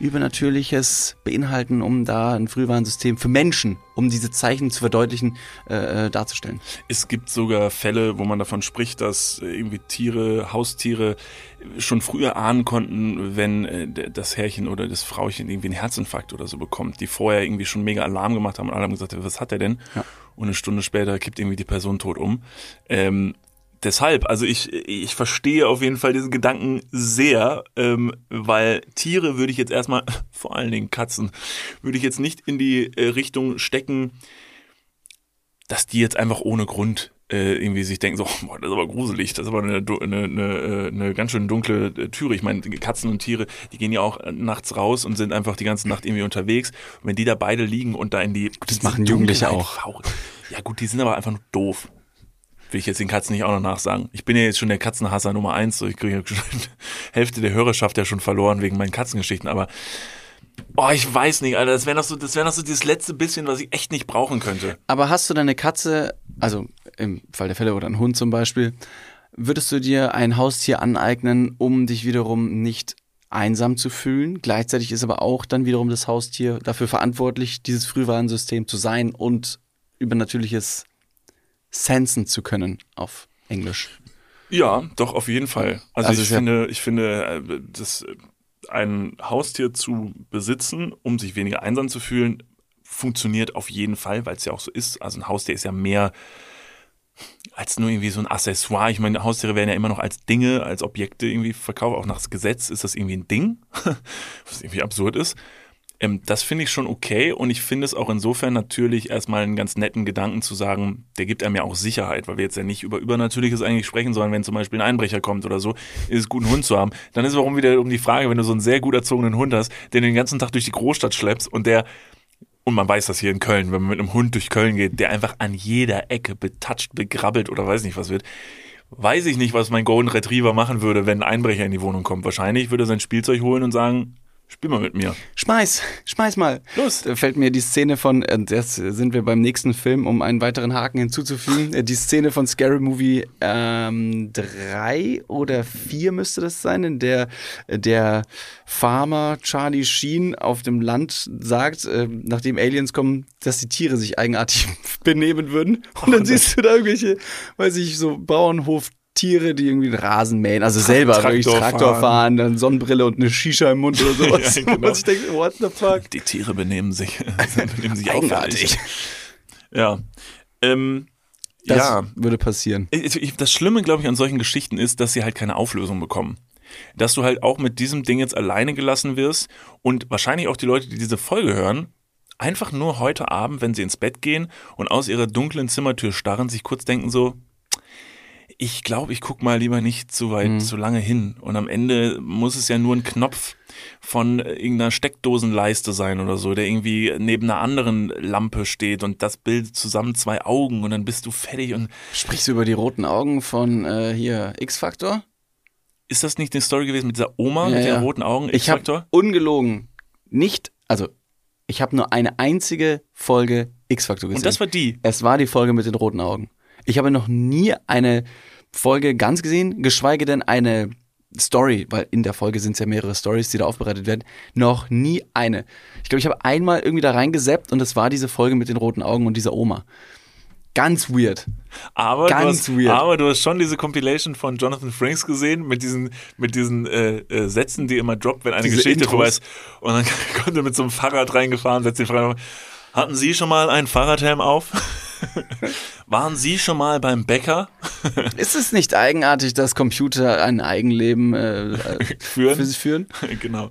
Übernatürliches beinhalten, um da ein Frühwarnsystem für Menschen, um diese Zeichen zu verdeutlichen, äh, äh, darzustellen. Es gibt sogar Fälle, wo man davon spricht, dass irgendwie Tiere, Haustiere schon früher ahnen konnten, wenn äh, das Herrchen oder das Frauchen irgendwie einen Herzinfarkt oder so bekommt, die vorher irgendwie schon mega Alarm gemacht haben und alle haben gesagt, was hat er denn? Ja. Und eine Stunde später kippt irgendwie die Person tot um. Ähm, deshalb, also ich, ich verstehe auf jeden Fall diesen Gedanken sehr, ähm, weil Tiere würde ich jetzt erstmal, [LAUGHS] vor allen Dingen Katzen, würde ich jetzt nicht in die äh, Richtung stecken, dass die jetzt einfach ohne Grund äh, irgendwie sich denken, so, [LAUGHS] boah, das ist aber gruselig, das ist aber eine, eine, eine, äh, eine ganz schön dunkle äh, Türe. Ich meine, Katzen und Tiere, die gehen ja auch äh, nachts raus und sind einfach die ganze Nacht irgendwie unterwegs. Und wenn die da beide liegen und da in die das machen Jugendliche auch. Ja gut, die sind aber einfach nur doof. Will ich jetzt den Katzen nicht auch noch nachsagen. Ich bin ja jetzt schon der Katzenhasser Nummer eins, so ich kriege schon [LAUGHS] Hälfte der Hörerschaft ja schon verloren wegen meinen Katzengeschichten, aber Oh, ich weiß nicht, Alter. Das wäre noch so, das wäre noch so dieses letzte bisschen, was ich echt nicht brauchen könnte. Aber hast du deine Katze, also im Fall der Fälle oder ein Hund zum Beispiel, würdest du dir ein Haustier aneignen, um dich wiederum nicht einsam zu fühlen? Gleichzeitig ist aber auch dann wiederum das Haustier dafür verantwortlich, dieses Frühwarnsystem zu sein und übernatürliches sensen zu können auf Englisch. Ja, doch, auf jeden Fall. Also, Also ich finde, ich finde, äh, das, äh, ein Haustier zu besitzen, um sich weniger einsam zu fühlen, funktioniert auf jeden Fall, weil es ja auch so ist. Also ein Haustier ist ja mehr als nur irgendwie so ein Accessoire. Ich meine, Haustiere werden ja immer noch als Dinge, als Objekte irgendwie verkauft. Auch nach Gesetz ist das irgendwie ein Ding, [LAUGHS] was irgendwie absurd ist. Ähm, das finde ich schon okay und ich finde es auch insofern natürlich erstmal einen ganz netten Gedanken zu sagen, der gibt einem ja auch Sicherheit, weil wir jetzt ja nicht über Übernatürliches eigentlich sprechen, sondern wenn zum Beispiel ein Einbrecher kommt oder so, ist es gut, einen Hund zu haben. Dann ist warum wieder um die Frage, wenn du so einen sehr gut erzogenen Hund hast, den den ganzen Tag durch die Großstadt schleppst und der und man weiß das hier in Köln, wenn man mit einem Hund durch Köln geht, der einfach an jeder Ecke betatscht, begrabbelt oder weiß nicht was wird. Weiß ich nicht, was mein Golden Retriever machen würde, wenn ein Einbrecher in die Wohnung kommt. Wahrscheinlich würde er sein Spielzeug holen und sagen, spiel mal mit mir. Schmeiß, schmeiß mal. Los. Da fällt mir die Szene von, äh, jetzt sind wir beim nächsten Film, um einen weiteren Haken hinzuzufügen. Äh, Die Szene von Scary Movie ähm, drei oder vier müsste das sein, in der äh, der Farmer Charlie Sheen auf dem Land sagt, äh, nachdem Aliens kommen, dass die Tiere sich eigenartig [LAUGHS] benehmen würden. Und dann siehst du da irgendwelche, weiß ich, so Bauernhof. Tiere, die irgendwie den Rasen mähen, also selber Traktor wirklich Traktor fahren. fahren, dann Sonnenbrille und eine Shisha im Mund oder [LAUGHS] sowas. Ja, genau. Und ich denke, what the fuck? Die Tiere benehmen sich, [LAUGHS] [LAUGHS] benehmen sich Eigenartig. Ja. Ähm, Das ja. würde passieren. Das Schlimme, glaube ich, an solchen Geschichten ist, dass sie halt keine Auflösung bekommen. Dass du halt auch mit diesem Ding jetzt alleine gelassen wirst und wahrscheinlich auch die Leute, die diese Folge hören, einfach nur heute Abend, wenn sie ins Bett gehen und aus ihrer dunklen Zimmertür starren, sich kurz denken so, ich glaube, ich guck mal lieber nicht zu weit, zu lange hin. Und am Ende muss es ja nur ein Knopf von irgendeiner Steckdosenleiste sein oder so, der irgendwie neben einer anderen Lampe steht und das bildet zusammen zwei Augen und dann bist du fertig und Sprichst du über die roten Augen von äh, hier X-Factor? Ist das nicht eine Story gewesen mit dieser Oma Ja, mit den ja. roten Augen? Ich habe ungelogen nicht, also ich habe nur eine einzige Folge X-Factor gesehen. Und das war die. es war die Folge mit den roten Augen. Ich habe noch nie eine Folge ganz gesehen, geschweige denn eine Story, weil in der Folge sind es ja mehrere Stories, die da aufbereitet werden. Noch nie eine. Ich glaube, ich habe einmal irgendwie da reingeseppt und es war diese Folge mit den roten Augen und dieser Oma. Ganz weird. Aber, Ganz du hast, weird. aber du hast schon diese Compilation von Jonathan Frakes gesehen mit diesen, mit diesen äh, äh, Sätzen, die immer droppt, wenn eine Diese Geschichte Intros. vorbei ist. Und dann [LAUGHS] kommt er mit so einem Fahrrad reingefahren, setzt den Fahrrad auf. Hatten Sie schon mal einen Fahrradhelm auf? [LAUGHS] Waren Sie schon mal beim Bäcker [LAUGHS] Ist es nicht eigenartig, dass Computer ein Eigenleben äh, [LAUGHS] führen? für sich führen? genau.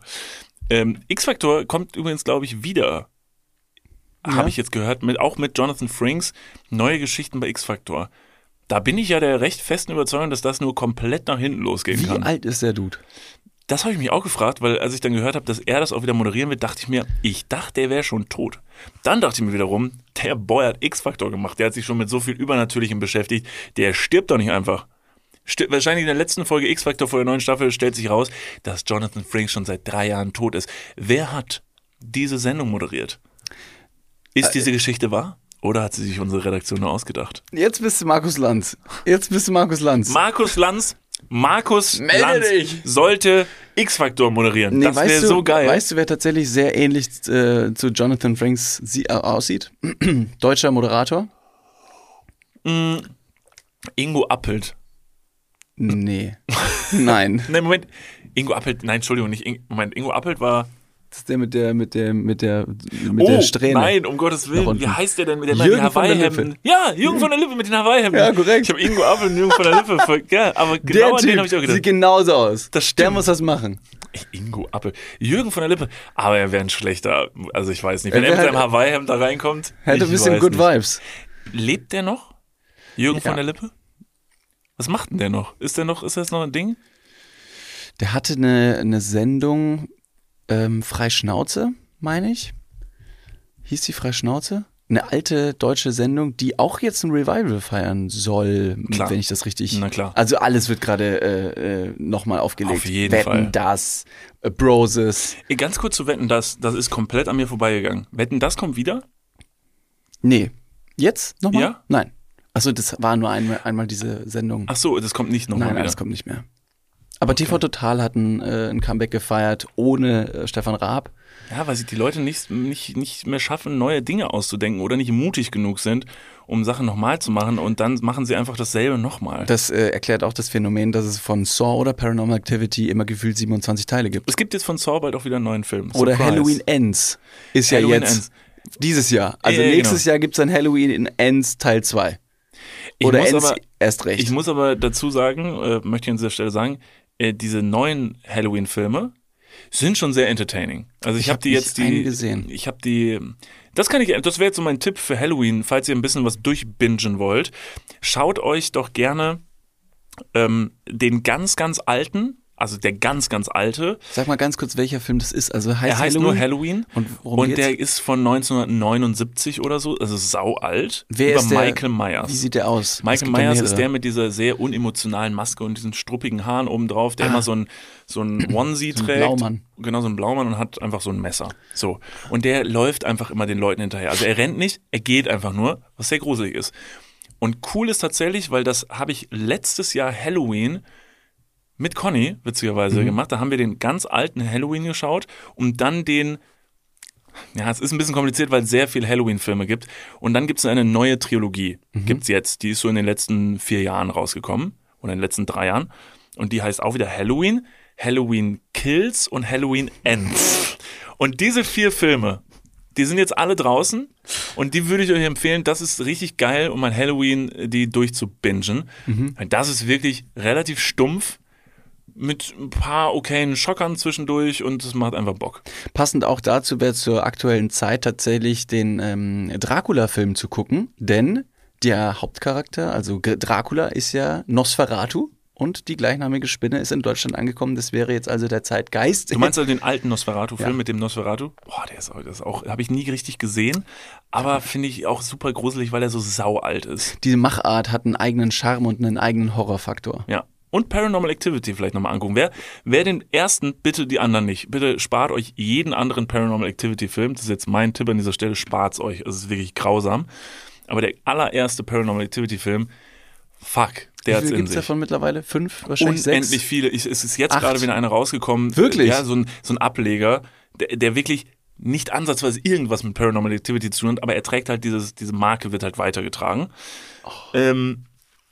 Ähm, X-Factor kommt übrigens, glaube ich, wieder. Habe ich jetzt gehört, mit, auch mit Jonathan Frinks, neue Geschichten bei X-Factor. Da bin ich ja der recht festen Überzeugung, dass das nur komplett nach hinten losgehen Wie kann. alt ist der Dude? Das habe ich mich auch gefragt, weil als ich dann gehört habe, dass er das auch wieder moderieren wird, dachte ich mir, ich dachte, der wäre schon tot. Dann dachte ich mir wiederum, der Boy hat X-Factor gemacht, der hat sich schon mit so viel Übernatürlichem beschäftigt, der stirbt doch nicht einfach. Sti- Wahrscheinlich in der letzten Folge X-Factor vor der neuen Staffel stellt sich raus, dass Jonathan Frakes schon seit drei Jahren tot ist. Wer hat diese Sendung moderiert? Ist diese Geschichte wahr? Oder hat sie sich unsere Redaktion nur ausgedacht? Jetzt bist du Markus Lanz. Jetzt bist du Markus Lanz. Markus Lanz, Markus Melde Lanz dich. sollte X-Faktor moderieren. Nee, das wäre so geil. Weißt du, wer tatsächlich sehr ähnlich äh, zu Jonathan Franks sie, äh, aussieht? [CLEARS THROAT] Deutscher Moderator? Ingo Appelt. Nee. Nein. [LAUGHS] Nein, Moment. Ingo Appelt, nein, Entschuldigung, nicht Ingo, Moment, Ingo Appelt war. Das ist der mit der, mit der, mit der, mit oh, der Strähne. nein, um Gottes Willen. Wie heißt der denn mit der mit den der Hawaii-Hemden? Ja, Jürgen von der Lippe mit den Hawaii-Hemden. Ja, korrekt. Ich habe Ingo Appelt und Jürgen von der Lippe. Voll, [LAUGHS] ja, aber Der genau an den Typ habe ich auch gedacht. sieht genauso aus. Das Der stimmt. muss das machen. Ingo Appel. Jürgen von der Lippe. Aber er wäre ein schlechter. Also ich weiß nicht. Wenn Er er mit seinem halt- Hawaii-Hemd da reinkommt. Hätte ein bisschen Good nicht. Vibes. Lebt der noch? Jürgen Ja. von der Lippe? Was macht denn der noch? Ist der noch, ist das noch ein Ding? Der hatte eine, eine Sendung, ähm, Freischnauze, meine ich. Hieß die Freischnauze? Eine alte deutsche Sendung, die auch jetzt ein Revival feiern soll, Klar. wenn ich das richtig. Na klar. Also alles wird gerade äh, äh, nochmal aufgelegt. Auf jeden Wetten, Fall. das, äh, Broses. Ganz kurz zu wetten, das, das ist komplett an mir vorbeigegangen. Wetten, das kommt wieder? Nee. Jetzt nochmal? Ja? Nein. Achso, das war nur einmal, einmal diese Sendung. Ach so, das kommt nicht nochmal nein, wieder. nein, das kommt nicht mehr. Aber TV Total hat ein, äh, ein Comeback gefeiert ohne äh, Stefan Raab. Ja, weil sich die Leute nicht, nicht, nicht mehr schaffen, neue Dinge auszudenken oder nicht mutig genug sind, um Sachen nochmal zu machen und dann machen sie einfach dasselbe nochmal. Das äh, erklärt auch das Phänomen, dass es von Saw oder Paranormal Activity immer gefühlt 27 Teile gibt. Es gibt jetzt von Saw bald auch wieder einen neuen Film. Oder Surprise. Halloween Ends ist ja Halloween jetzt Ends. dieses Jahr. Also Ja, ja, nächstes genau. Jahr gibt es ein Halloween Ends Teil 2. Ich Oder muss Ends aber- erst recht. Ich muss aber dazu sagen, äh, möchte ich an dieser Stelle sagen, äh, diese neuen Halloween-Filme sind schon sehr entertaining. Also ich, Ich habe hab die jetzt die, gesehen. ich habe die, das kann ich, das wäre jetzt so mein Tipp für Halloween, falls ihr ein bisschen was durchbingen wollt, schaut euch doch gerne ähm, den ganz, ganz alten, also der ganz, ganz alte, Sag mal ganz kurz, welcher Film das ist. Also heißt er heißt Halloween? nur Halloween Und und der ist von 1979 oder so, also sau alt, Wer über ist der, Michael Myers. Wie sieht der aus? Michael Myers ist der mit dieser sehr unemotionalen Maske und diesen struppigen Haaren obendrauf, der immer so ein, so ein [CLEARS THROAT] Onesie Ah. So ein trägt. Blaumann. Genau, so ein Blaumann und hat einfach so ein Messer. So. Und der läuft einfach immer den Leuten hinterher. Also er rennt nicht, er geht einfach nur, was sehr gruselig ist. Und cool ist tatsächlich, weil das habe ich letztes Jahr Halloween mit Conny, Mhm. witzigerweise, gemacht. Da haben wir den ganz alten Halloween geschaut und dann den ja, es ist ein bisschen kompliziert, weil es sehr viele Halloween-Filme gibt. Und dann gibt es eine neue Trilogie. Gibt's jetzt. Die ist so in den letzten vier Jahren rausgekommen. Oder in den letzten drei Jahren. Und die heißt auch wieder Halloween, Halloween Kills und Halloween Ends. Und diese vier Filme, die sind jetzt alle draußen. Und die würde ich euch empfehlen. Das ist richtig geil, um an Halloween äh, die durchzubingen. Weil Das ist wirklich relativ stumpf. Mit ein paar okayen Schockern zwischendurch und es macht einfach Bock. Passend auch dazu wäre zur aktuellen Zeit tatsächlich den ähm, Dracula-Film zu gucken, denn der Hauptcharakter, also Dracula, ist ja Nosferatu und die gleichnamige Spinne ist in Deutschland angekommen. Das wäre jetzt also der Zeitgeist. Du meinst also den alten Nosferatu-Film Ja. mit dem Nosferatu? Boah, der ist auch, das auch habe ich nie richtig gesehen, aber finde ich auch super gruselig, weil er so saualt ist. Diese Machart hat einen eigenen Charme und einen eigenen Horrorfaktor. Ja. Und Paranormal Activity vielleicht nochmal angucken. Wer, wer den ersten, bitte die anderen nicht. Bitte spart euch jeden anderen Paranormal Activity Film. Das ist jetzt mein Tipp an dieser Stelle, spart's euch. Es ist wirklich grausam. Aber der allererste Paranormal Activity Film, fuck, der Wie hat's viel in gibt's sich. davon mittlerweile? Fünf? Wahrscheinlich Unendlich sechs? viele. Ich, es ist jetzt Acht. gerade wieder einer rausgekommen. Wirklich? Ja, so ein, so ein Ableger, der, der wirklich nicht ansatzweise irgendwas mit Paranormal Activity zu tun hat, aber er trägt halt dieses, diese Marke wird halt weitergetragen. Oh. Ähm,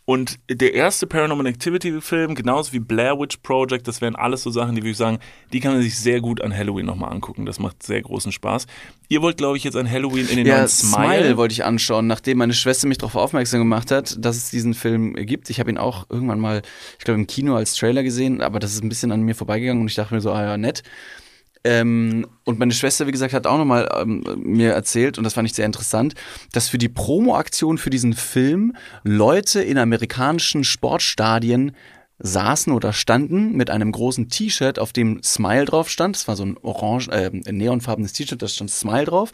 und der erste Paranormal Activity Film, genauso wie Blair Witch Project, das wären alles so Sachen, die würde ich sagen, die kann man sich sehr gut an Halloween nochmal angucken. Das macht sehr großen Spaß. Ihr wollt, glaube ich, jetzt an Halloween in den Ja, neuen Smile. Smile. wollte ich anschauen, nachdem meine Schwester mich darauf aufmerksam gemacht hat, dass es diesen Film gibt. Ich habe ihn auch irgendwann mal, ich glaube, im Kino als Trailer gesehen, aber das ist ein bisschen an mir vorbeigegangen und ich dachte mir so, ah ja, nett. Ähm, und meine Schwester, wie gesagt, hat auch nochmal ähm, mir erzählt, und das fand ich sehr interessant, dass für die Promo-Aktion für diesen Film Leute in amerikanischen Sportstadien saßen oder standen mit einem großen T-Shirt, auf dem Smile drauf stand. Das war so ein orange, äh, ein neonfarbenes T-Shirt, da stand Smile drauf.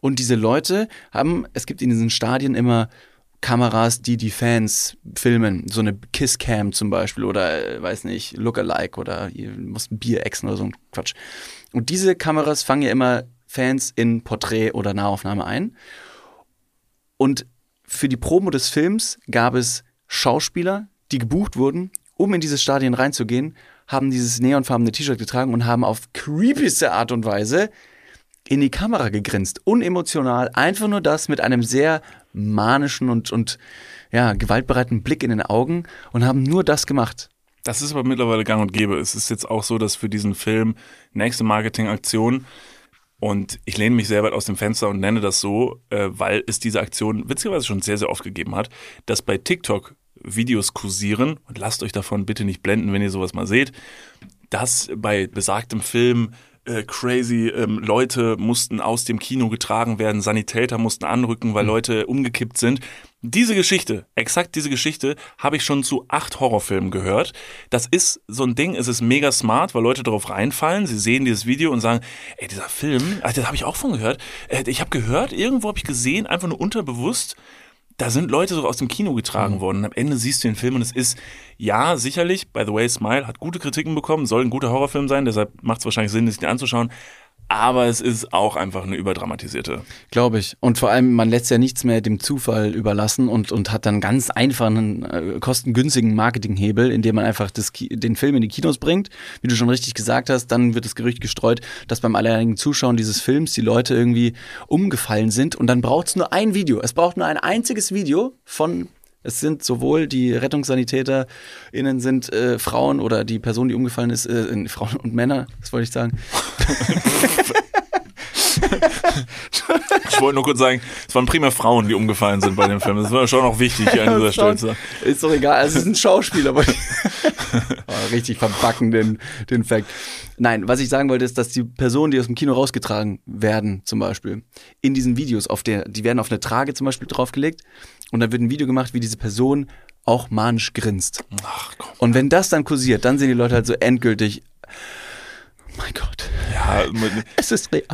Und diese Leute haben, es gibt in diesen Stadien immer Kameras, die die Fans filmen. So eine Kisscam zum Beispiel oder, äh, weiß nicht, Lookalike oder ihr musst ein Bier exen oder so ein Quatsch. Und diese Kameras fangen ja immer Fans in Porträt oder Nahaufnahme ein. Und für die Promo des Films gab es Schauspieler, die gebucht wurden, um in dieses Stadion reinzugehen, haben dieses neonfarbene T-Shirt getragen und haben auf creepyste Art und Weise in die Kamera gegrinst. Unemotional, einfach nur das mit einem sehr manischen und, und ja, gewaltbereiten Blick in den Augen und haben nur das gemacht. Das ist aber mittlerweile gang und gäbe. Es ist jetzt auch so, dass für diesen Film nächste Marketingaktion und ich lehne mich sehr weit aus dem Fenster und nenne das so, äh, weil es diese Aktion witzigerweise schon sehr, sehr oft gegeben hat, dass bei TikTok Videos kursieren und lasst euch davon bitte nicht blenden, wenn ihr sowas mal seht, dass bei besagtem Film äh, crazy ähm, Leute mussten aus dem Kino getragen werden, Sanitäter mussten anrücken, weil Leute umgekippt sind. Diese Geschichte, exakt diese Geschichte, habe ich schon zu acht Horrorfilmen gehört. Das ist so ein Ding, es ist mega smart, weil Leute darauf reinfallen. Sie sehen dieses Video und sagen, ey, dieser Film, ach, das habe ich auch von gehört. Äh, ich habe gehört, irgendwo habe ich gesehen, einfach nur unterbewusst, da sind Leute so aus dem Kino getragen Mhm. worden. Und am Ende siehst du den Film und es ist, ja, sicherlich, by the way, Smile hat gute Kritiken bekommen, soll ein guter Horrorfilm sein, deshalb macht es wahrscheinlich Sinn, sich den anzuschauen. Aber es ist auch einfach eine überdramatisierte. Glaube ich. Und vor allem, man lässt ja nichts mehr dem Zufall überlassen und, und hat dann ganz einfachen, äh, kostengünstigen Marketinghebel, indem man einfach das, den Film in die Kinos bringt. Wie du schon richtig gesagt hast, dann wird das Gerücht gestreut, dass beim alleinigen Zuschauen dieses Films die Leute irgendwie umgefallen sind. Und dann braucht es nur ein Video. Es braucht nur ein einziges Video von. Es sind sowohl die RettungssanitäterInnen sind äh, Frauen oder die Person, die umgefallen ist, äh, Frauen und Männer, das wollte ich sagen. Ich wollte nur kurz sagen, es waren primär Frauen, die umgefallen sind bei dem Film. Das war schon noch wichtig hier an dieser Stelle. Ist doch egal, also es ist ein Schauspieler. aber [LAUGHS] oh, richtig verbacken den, den Fact. Nein, was ich sagen wollte, ist, dass die Personen, die aus dem Kino rausgetragen werden, zum Beispiel, in diesen Videos, auf der, die werden auf eine Trage zum Beispiel draufgelegt und dann wird ein Video gemacht, wie diese Person auch manisch grinst. Ach komm. Und wenn das dann kursiert, dann sehen die Leute halt so endgültig, mein Gott, Ja, es ist real.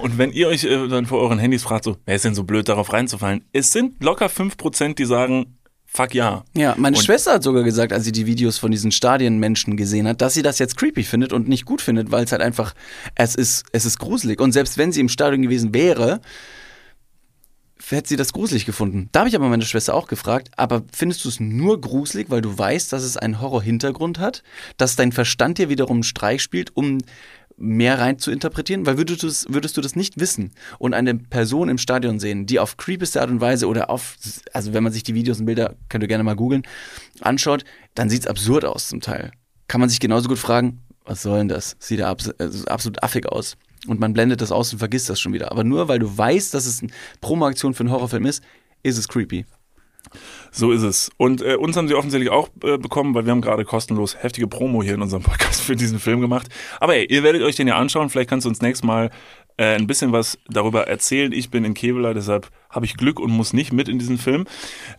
und wenn ihr euch äh, dann vor euren Handys fragt, so, wer ist denn so blöd, darauf reinzufallen? Es sind locker 5%, die sagen, fuck ja. Ja, meine Und- Schwester hat sogar gesagt, als sie die Videos von diesen Stadienmenschen gesehen hat, dass sie das jetzt creepy findet und nicht gut findet, weil es halt einfach, es ist, es ist gruselig. Und selbst wenn sie im Stadion gewesen wäre, hätte sie das gruselig gefunden. Da habe ich aber meine Schwester auch gefragt, aber findest du es nur gruselig, weil du weißt, dass es einen Horror-Hintergrund hat, dass dein Verstand dir wiederum einen Streich spielt, um mehr rein zu interpretieren? Weil würdest du, das, würdest du das nicht wissen und eine Person im Stadion sehen, die auf creepyste Art und Weise oder auf, also wenn man sich die Videos und Bilder, könnt ihr gerne mal googeln, anschaut, dann sieht es absurd aus zum Teil. Kann man sich genauso gut fragen, was soll denn das? Sieht ja also absolut affig aus. Und man blendet das aus und vergisst das schon wieder. Aber nur weil du weißt, dass es eine Promo-Aktion für einen Horrorfilm ist, ist es creepy. So ist es. Und äh, uns haben sie offensichtlich auch äh, bekommen, weil wir haben gerade kostenlos heftige Promo hier in unserem [LAUGHS] Podcast für diesen Film gemacht. Aber ey, ihr werdet euch den ja anschauen. Vielleicht kannst du uns nächstes Mal äh, ein bisschen was darüber erzählen. Ich bin in Kevela, deshalb habe ich Glück und muss nicht mit in diesen Film.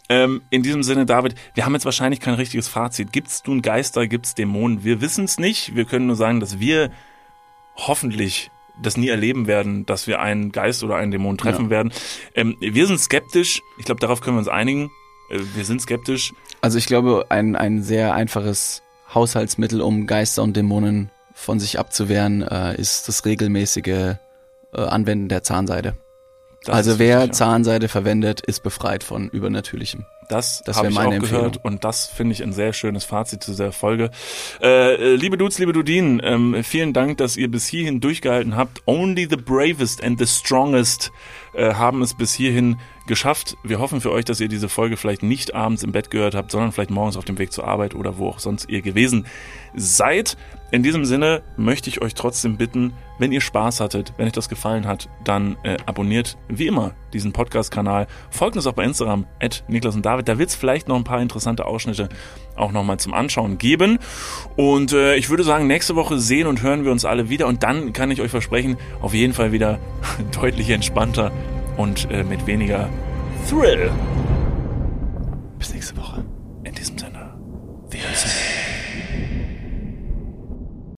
Ähm, in diesem Sinne, David, wir haben jetzt wahrscheinlich kein richtiges Fazit. Gibt's nun Geister, gibt's Dämonen? Wir wissen es nicht. Wir können nur sagen, dass wir hoffentlich das nie erleben werden, dass wir einen Geist oder einen Dämon treffen Ja. werden. Ähm, wir sind skeptisch. Ich glaube, darauf können wir uns einigen. Äh, wir sind skeptisch. Also ich glaube, ein, ein sehr einfaches Haushaltsmittel, um Geister und Dämonen von sich abzuwehren, äh, ist das regelmäßige äh, Anwenden der Zahnseide. Das also wer ja. Zahnseide verwendet, ist befreit von Übernatürlichem. Das, Das habe ich auch gehört und das finde ich ein sehr schönes Fazit zu dieser Folge. Äh, äh, liebe Dudes, liebe Dudinen, ähm, vielen Dank, dass ihr bis hierhin durchgehalten habt. Only the bravest and the strongest äh, haben es bis hierhin geschafft. Wir hoffen für euch, dass ihr diese Folge vielleicht nicht abends im Bett gehört habt, sondern vielleicht morgens auf dem Weg zur Arbeit oder wo auch sonst ihr gewesen seid. In diesem Sinne möchte ich euch trotzdem bitten, wenn ihr Spaß hattet, wenn euch das gefallen hat, dann äh, abonniert wie immer diesen Podcast-Kanal. Folgt uns auch bei Instagram, at Niklas und David. Da wird es vielleicht noch ein paar interessante Ausschnitte auch nochmal zum Anschauen geben. Und äh, ich würde sagen, nächste Woche sehen und hören wir uns alle wieder. Und dann kann ich euch versprechen, auf jeden Fall wieder [LAUGHS] deutlich entspannter und äh, mit weniger Thrill. Bis nächste Woche.